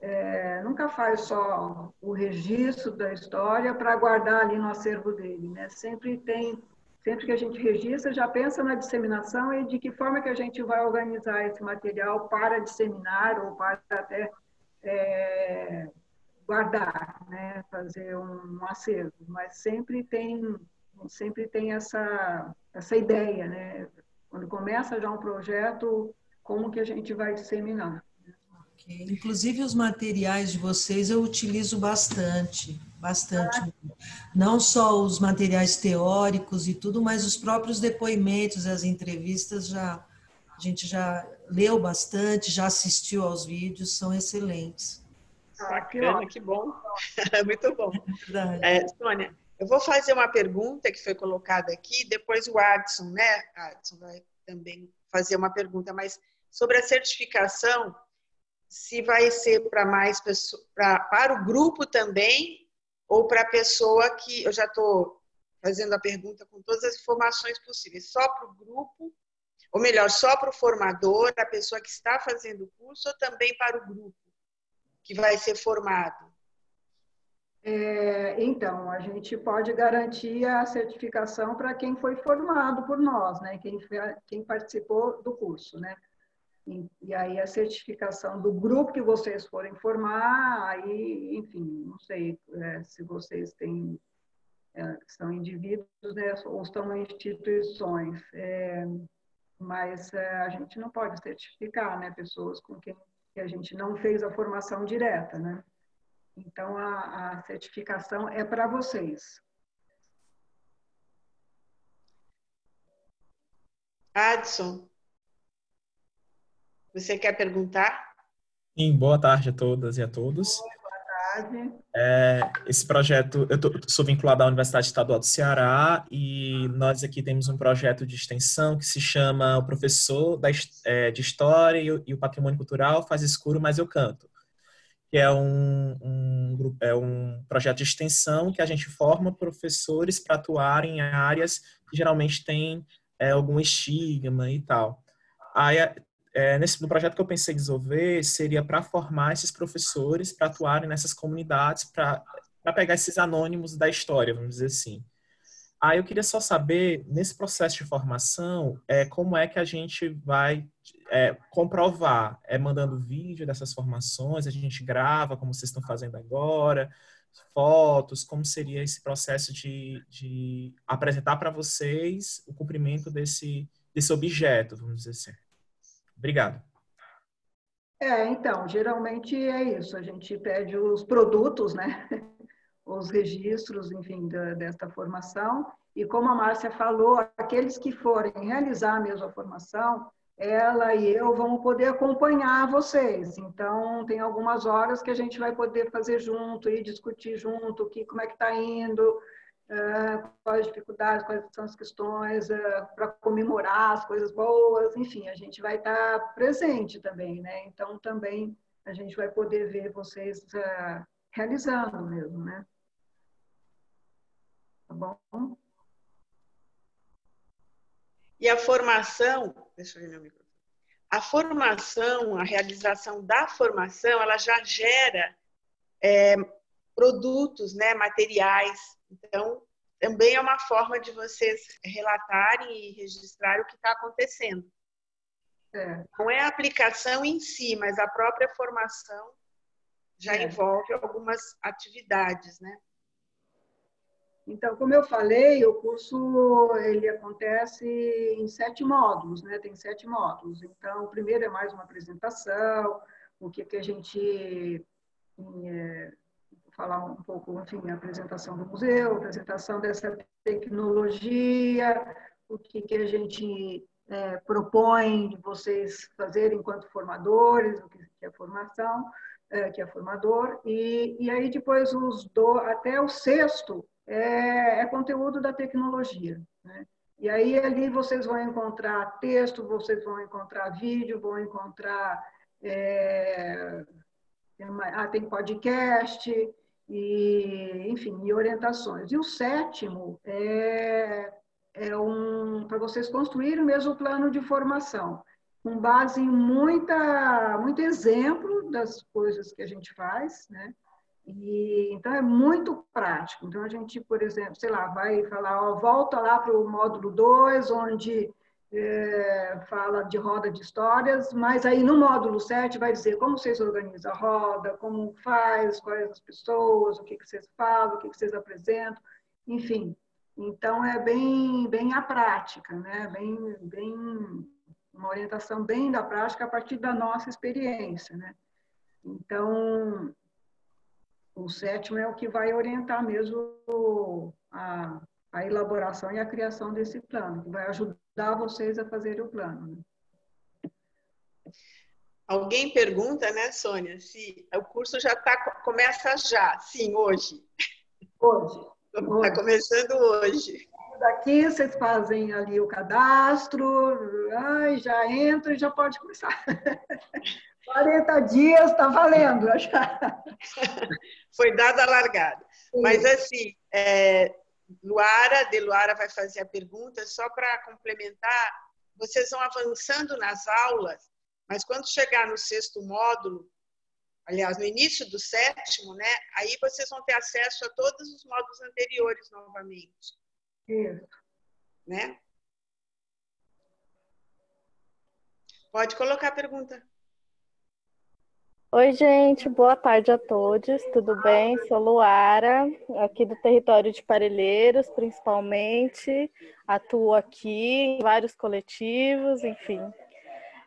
é, nunca faz só o registro da história para guardar ali no acervo dele, né? Sempre tem Sempre que a gente registra, já pensa na disseminação e de que forma que a gente vai organizar esse material para disseminar ou para até é, guardar, né? fazer um, um acervo. Mas sempre tem, sempre tem essa, essa ideia, né? Quando começa já um projeto, como que a gente vai disseminar. Okay. Inclusive os materiais de vocês eu utilizo bastante bastante. Não só os materiais teóricos e tudo, mas os próprios depoimentos, as entrevistas já a gente já leu bastante, já assistiu aos vídeos, são excelentes. Bacana, que bom. [laughs] Muito bom. É, é, Sônia, eu vou fazer uma pergunta que foi colocada aqui, depois o Adson, né? Adson vai também fazer uma pergunta, mas sobre a certificação, se vai ser para mais pessoas, para o grupo também ou para a pessoa que eu já estou fazendo a pergunta com todas as informações possíveis, só para o grupo, ou melhor, só para o formador, a pessoa que está fazendo o curso, ou também para o grupo que vai ser formado? É, então, a gente pode garantir a certificação para quem foi formado por nós, né? Quem, quem participou do curso, né? E, e aí a certificação do grupo que vocês forem formar, aí, enfim, não sei é, se vocês têm, é, são indivíduos né, ou são instituições, é, mas é, a gente não pode certificar né, pessoas com quem a gente não fez a formação direta, né? Então, a, a certificação é para vocês. Adson, você quer perguntar? Sim, boa tarde a todas e a todos. É, esse projeto, eu tô, sou vinculado à Universidade Estadual do Ceará e nós aqui temos um projeto de extensão que se chama O Professor da, é, de História e o, Patrimônio Cultural faz escuro, mas eu canto. Que é um, um, é um projeto de extensão que a gente forma professores para atuarem em áreas que geralmente têm é, algum estigma e tal. Aí é, nesse no projeto que eu pensei desenvolver seria para formar esses professores para atuarem nessas comunidades, para pegar esses anônimos da história, vamos dizer assim. Aí eu queria só saber, nesse processo de formação, é, como é que a gente vai é, comprovar? É mandando vídeo dessas formações, a gente grava, como vocês estão fazendo agora, fotos, como seria esse processo de, de apresentar para vocês o cumprimento desse, desse objeto, vamos dizer assim. Obrigado. É, então, geralmente é isso. A gente pede os produtos, né? [laughs] Os registros, enfim, da, desta formação. E como a Márcia falou, aqueles que forem realizar a mesma formação, ela e eu vamos poder acompanhar vocês. Então, tem algumas horas que a gente vai poder fazer junto e discutir junto, que, como é que está indo, uh, quais as dificuldades, quais são as questões, uh, para comemorar as coisas boas, enfim, a gente vai estar tá presente também, né? Então, também a gente vai poder ver vocês uh, realizando mesmo, né? Tá bom? E a formação, deixa eu ver meu microfone. A formação, a realização da formação, ela já gera é, produtos, né, materiais. Então, também é uma forma de vocês relatarem e registrar o que está acontecendo. É. Não é a aplicação em si, mas a própria formação já é. envolve algumas atividades, né? Então, como eu falei, o curso ele acontece em sete módulos, né? Tem sete módulos. Então, o primeiro é mais uma apresentação, o que que a gente é, falar um pouco, enfim, a apresentação do museu, a apresentação dessa tecnologia, o que, que a gente é, propõe de vocês fazerem enquanto formadores, o que é formação, é, que é formador, e, e aí depois os do, até o sexto é, é conteúdo da tecnologia, né? E aí ali vocês vão encontrar texto, vocês vão encontrar vídeo, vão encontrar é, ah, tem podcast, e, enfim, e orientações. E o sétimo é, é um para vocês construírem mesmo o plano de formação, com base em muita, muito exemplo das coisas que a gente faz, né? E, então é muito prático. Então a gente, por exemplo, sei lá, vai falar, ó, volta lá para o módulo 2, onde é, fala de roda de histórias, mas aí no módulo 7 vai dizer como vocês organizam a roda, como faz, quais as pessoas, o que, que vocês falam, o que, que vocês apresentam, enfim. Então é bem, bem a prática, né? bem, bem uma orientação bem da prática a partir da nossa experiência. Né? Então, o sétimo é o que vai orientar mesmo a, a elaboração e a criação desse plano, que vai ajudar vocês a fazerem o plano. Né? Alguém pergunta, né, Sônia, se o curso já tá, começa já, sim, hoje. Hoje. Está começando hoje. Daqui vocês fazem ali o cadastro, ai, já entra e já pode começar. [laughs] 40 dias está valendo. Já. [laughs] Foi dada a largada. Sim. Mas assim, é, Luara, de Luara vai fazer a pergunta, só para complementar, vocês vão avançando nas aulas, mas quando chegar no sexto módulo, aliás, no início do sétimo, né, aí vocês vão ter acesso a todos os módulos anteriores novamente. Isso. Né? Pode colocar a pergunta. Oi, gente, boa tarde a todos, tudo bem? Sou Luara, aqui do território de Parelheiros, principalmente. Atuo aqui em vários coletivos, enfim.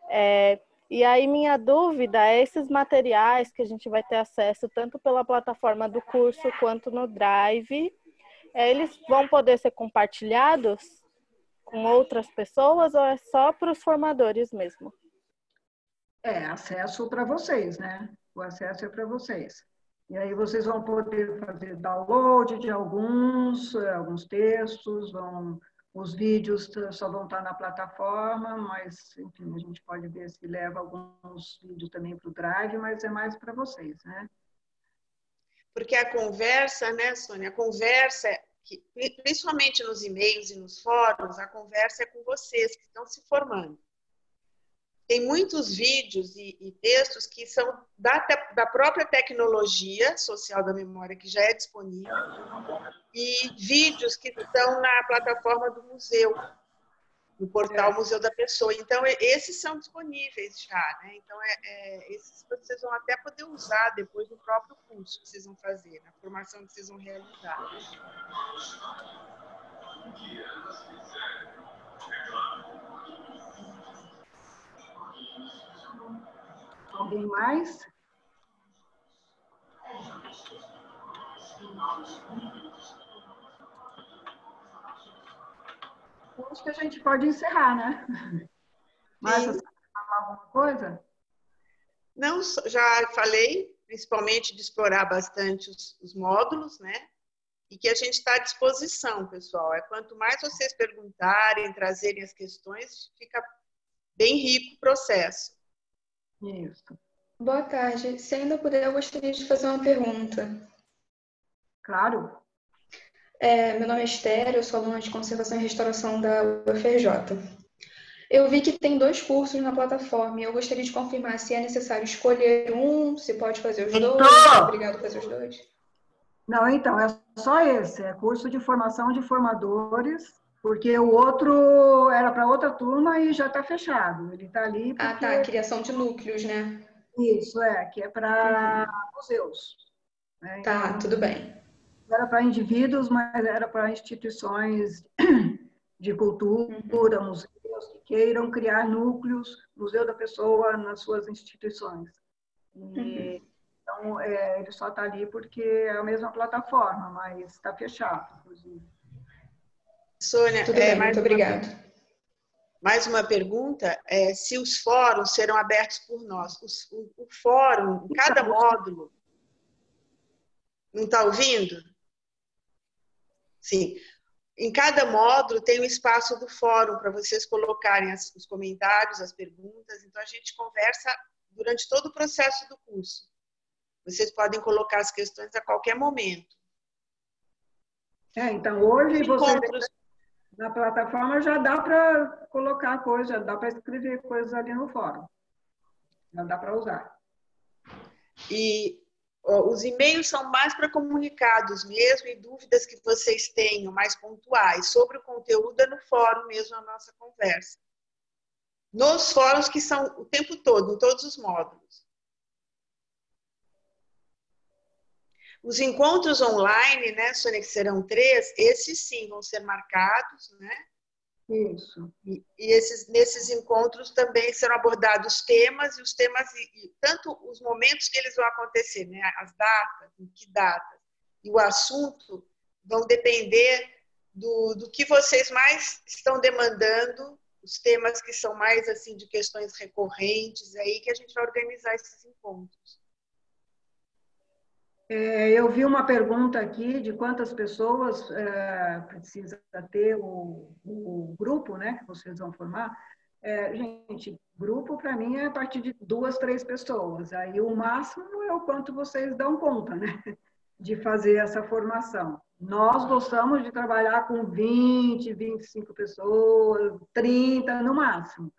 É, e aí, minha dúvida é esses materiais que a gente vai ter acesso tanto pela plataforma do curso quanto no Drive, é, eles vão poder ser compartilhados? com outras pessoas ou é só para os formadores mesmo? É, acesso para vocês, né? O acesso é para vocês. E aí vocês vão poder fazer download de alguns, eh, alguns textos, vão, os vídeos só vão estar na plataforma, mas enfim, a gente pode ver se leva alguns vídeos também para o Drive, mas é mais para vocês, né? Porque a conversa, né, Sônia? A conversa, principalmente nos e-mails e nos fóruns, a conversa é com vocês que estão se formando tem muitos vídeos e, e textos que são da, da, própria tecnologia social da memória, que já é disponível, e vídeos que estão na plataforma do museu, no portal é. Museu da Pessoa. Então, esses são disponíveis já, né? Então, é, é, esses vocês vão até poder usar depois no próprio curso que vocês vão fazer, na formação que vocês vão realizar. Alguém mais? Acho que a gente pode encerrar, né? Mas você falar alguma coisa? Não, já falei, principalmente de explorar bastante os, os módulos, né? E que a gente está à disposição, pessoal. É quanto mais vocês perguntarem, trazerem as questões, fica bem rico o processo. Isso. Boa tarde. Se ainda puder, eu gostaria de fazer uma pergunta. Claro. É, meu nome é Esther, eu sou aluna de Conservação e Restauração da UFRJ. Eu vi que tem dois cursos na plataforma e eu gostaria de confirmar se é necessário escolher um, se pode fazer os dois. Obrigado por fazer os dois. Não, então, é só esse. É curso de formação de formadores porque o outro era para outra turma e já está fechado. Ele está ali. Porque... Ah, tá. Criação de núcleos, né? Isso, é, que é para uhum. museus. Né? Tá, então, tudo bem. Era para indivíduos, mas era para instituições [clears throat] de cultura, uhum. museus que queiram criar núcleos, Museu da Pessoa nas suas instituições. E, uhum. Então, é, ele só está ali porque é a mesma plataforma, mas está fechado, inclusive. Sônia, Tudo é, bem, muito obrigada. Mais uma pergunta, é, se os fóruns serão abertos por nós. Os, o, o, fórum, cada módulo... Não está ouvindo? Sim. Em cada módulo tem o um espaço do fórum para vocês colocarem as, os comentários, as perguntas. Então, a gente conversa durante todo o processo do curso. Vocês podem colocar as questões a qualquer momento. É, então, hoje você... Encontros na plataforma já dá para colocar coisas, já dá para escrever coisas ali no fórum. Já dá para usar. E ó, os e-mails são mais para comunicados mesmo e dúvidas que vocês tenham mais pontuais sobre o conteúdo é no fórum mesmo a nossa conversa. Nos fóruns que são o tempo todo, em todos os módulos. Os encontros online, né, Sônia, que serão três, esses sim vão ser marcados, né? Isso. E, e esses, nesses encontros também serão abordados temas, e os temas, e, e, tanto os momentos que eles vão acontecer, né, as datas, em que datas, e o assunto vão depender do, do que vocês mais estão demandando, os temas que são mais assim de questões recorrentes, aí que a gente vai organizar esses encontros. É, eu vi uma pergunta aqui de quantas pessoas é, precisa ter o, o, grupo, né, que vocês vão formar. É, gente, grupo para mim é a partir de duas, três pessoas. Aí o máximo é o quanto vocês dão conta, né, [laughs] de fazer essa formação. Nós gostamos de trabalhar com 20, 25 pessoas, 30 no máximo.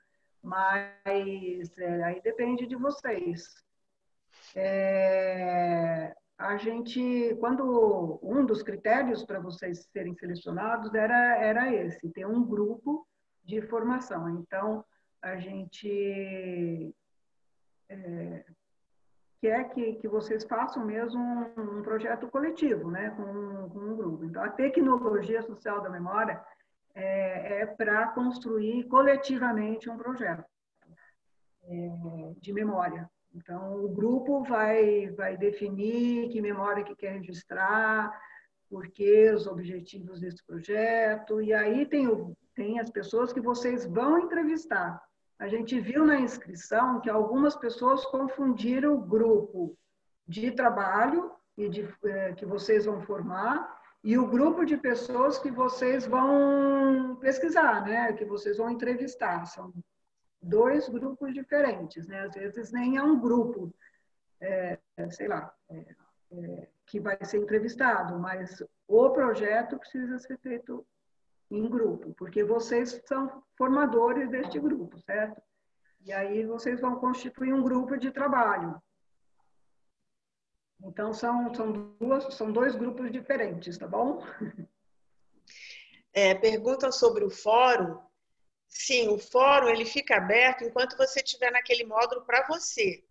Mas é, aí depende de vocês. É, a gente, quando um dos critérios para vocês serem selecionados era, era esse, ter um grupo de formação. Então, a gente é, quer que, que vocês façam mesmo um, um projeto coletivo, né, com, com, um grupo. Então, a tecnologia social da memória é, é para construir coletivamente um projeto é, de memória. Então, o grupo vai, vai definir que memória que quer registrar, porquê, os objetivos desse projeto, e aí tem, o, tem as pessoas que vocês vão entrevistar. A gente viu na inscrição que algumas pessoas confundiram o grupo de trabalho e de, é, que vocês vão formar e o grupo de pessoas que vocês vão pesquisar, né? Que vocês vão entrevistar. São dois grupos diferentes, né? Às vezes nem é um grupo, é, sei lá, é, é, que vai ser entrevistado, mas o projeto precisa ser feito em grupo, porque vocês são formadores deste grupo, certo? E aí vocês vão constituir um grupo de trabalho. Então, são, são, duas, são dois grupos diferentes, tá bom? É, perguntam sobre o fórum. Sim, o fórum ele fica aberto enquanto você estiver naquele módulo para você.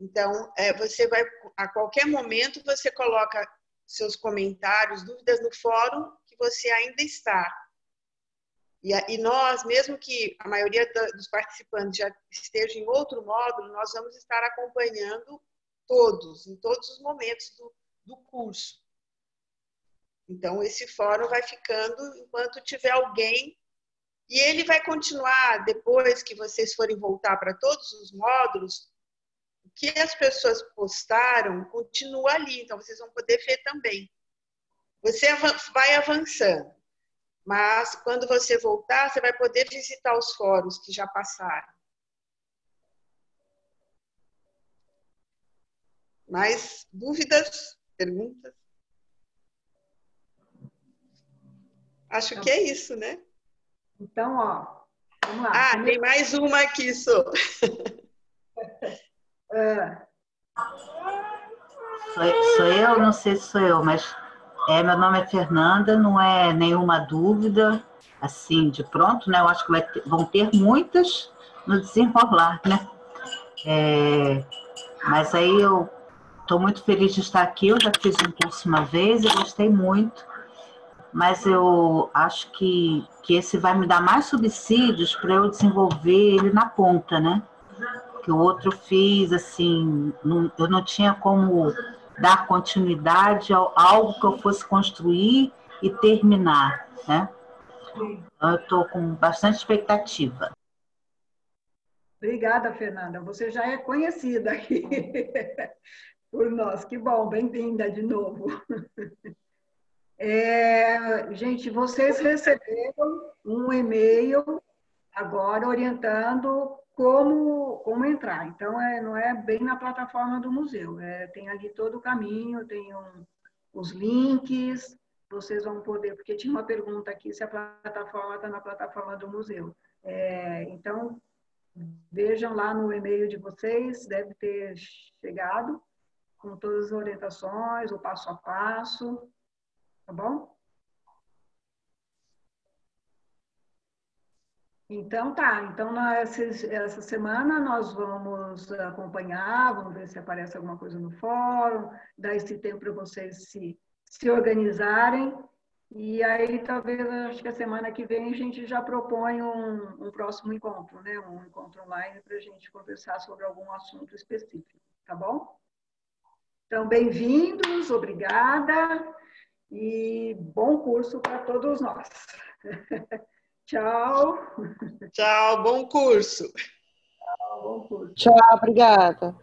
Então, é, você vai, a qualquer momento, você coloca seus comentários, dúvidas no fórum que você ainda está. E, e nós, mesmo que a maioria dos participantes já esteja em outro módulo, nós vamos estar acompanhando todos, em todos os momentos do, do curso. Então, esse fórum vai ficando enquanto tiver alguém, e ele vai continuar depois que vocês forem voltar para todos os módulos. O que as pessoas postaram continua ali, então vocês vão poder ver também. Você vai avançando, mas quando você voltar, você vai poder visitar os fóruns que já passaram. Mais dúvidas? Perguntas? Acho que é isso, né? Então, ó, vamos lá. Ah, tem mais uma aqui, só. É. [laughs] Sou, sou eu? Não sei se sou eu, mas é, meu nome é Fernanda, não é nenhuma dúvida, assim, de pronto, né? Eu acho que ter, vão ter muitas no desenrolar, né? É, mas aí eu Estou muito feliz de estar aqui. Eu já fiz um curso uma vez e gostei muito, mas eu acho que, que esse vai me dar mais subsídios para eu desenvolver ele na ponta, né? Que o outro fiz, assim, não, eu não tinha como dar continuidade a algo que eu fosse construir e terminar, né? Então, eu estou com bastante expectativa. Obrigada, Fernanda. Você já é conhecida aqui. [laughs] por nós. Que bom, bem-vinda de novo. [laughs] É, gente, vocês receberam um e-mail agora orientando como, como entrar. Então, é, não é bem na plataforma do museu, é, tem ali todo o caminho, tem um, os links, vocês vão poder, porque tinha uma pergunta aqui se a plataforma está na plataforma do museu. É, então, vejam lá no e-mail de vocês, deve ter chegado com todas as orientações, o passo a passo, tá bom? Então tá, então nessa, essa semana nós vamos acompanhar, vamos ver se aparece alguma coisa no fórum, dar esse tempo para vocês se, se organizarem. E aí talvez acho que a semana que vem a gente já propõe um, um próximo encontro, né? Um encontro online para a gente conversar sobre algum assunto específico, tá bom? Então, bem-vindos, obrigada e bom curso para todos nós. [laughs] Tchau. Tchau, bom curso. Tchau, bom curso. Tchau, obrigada.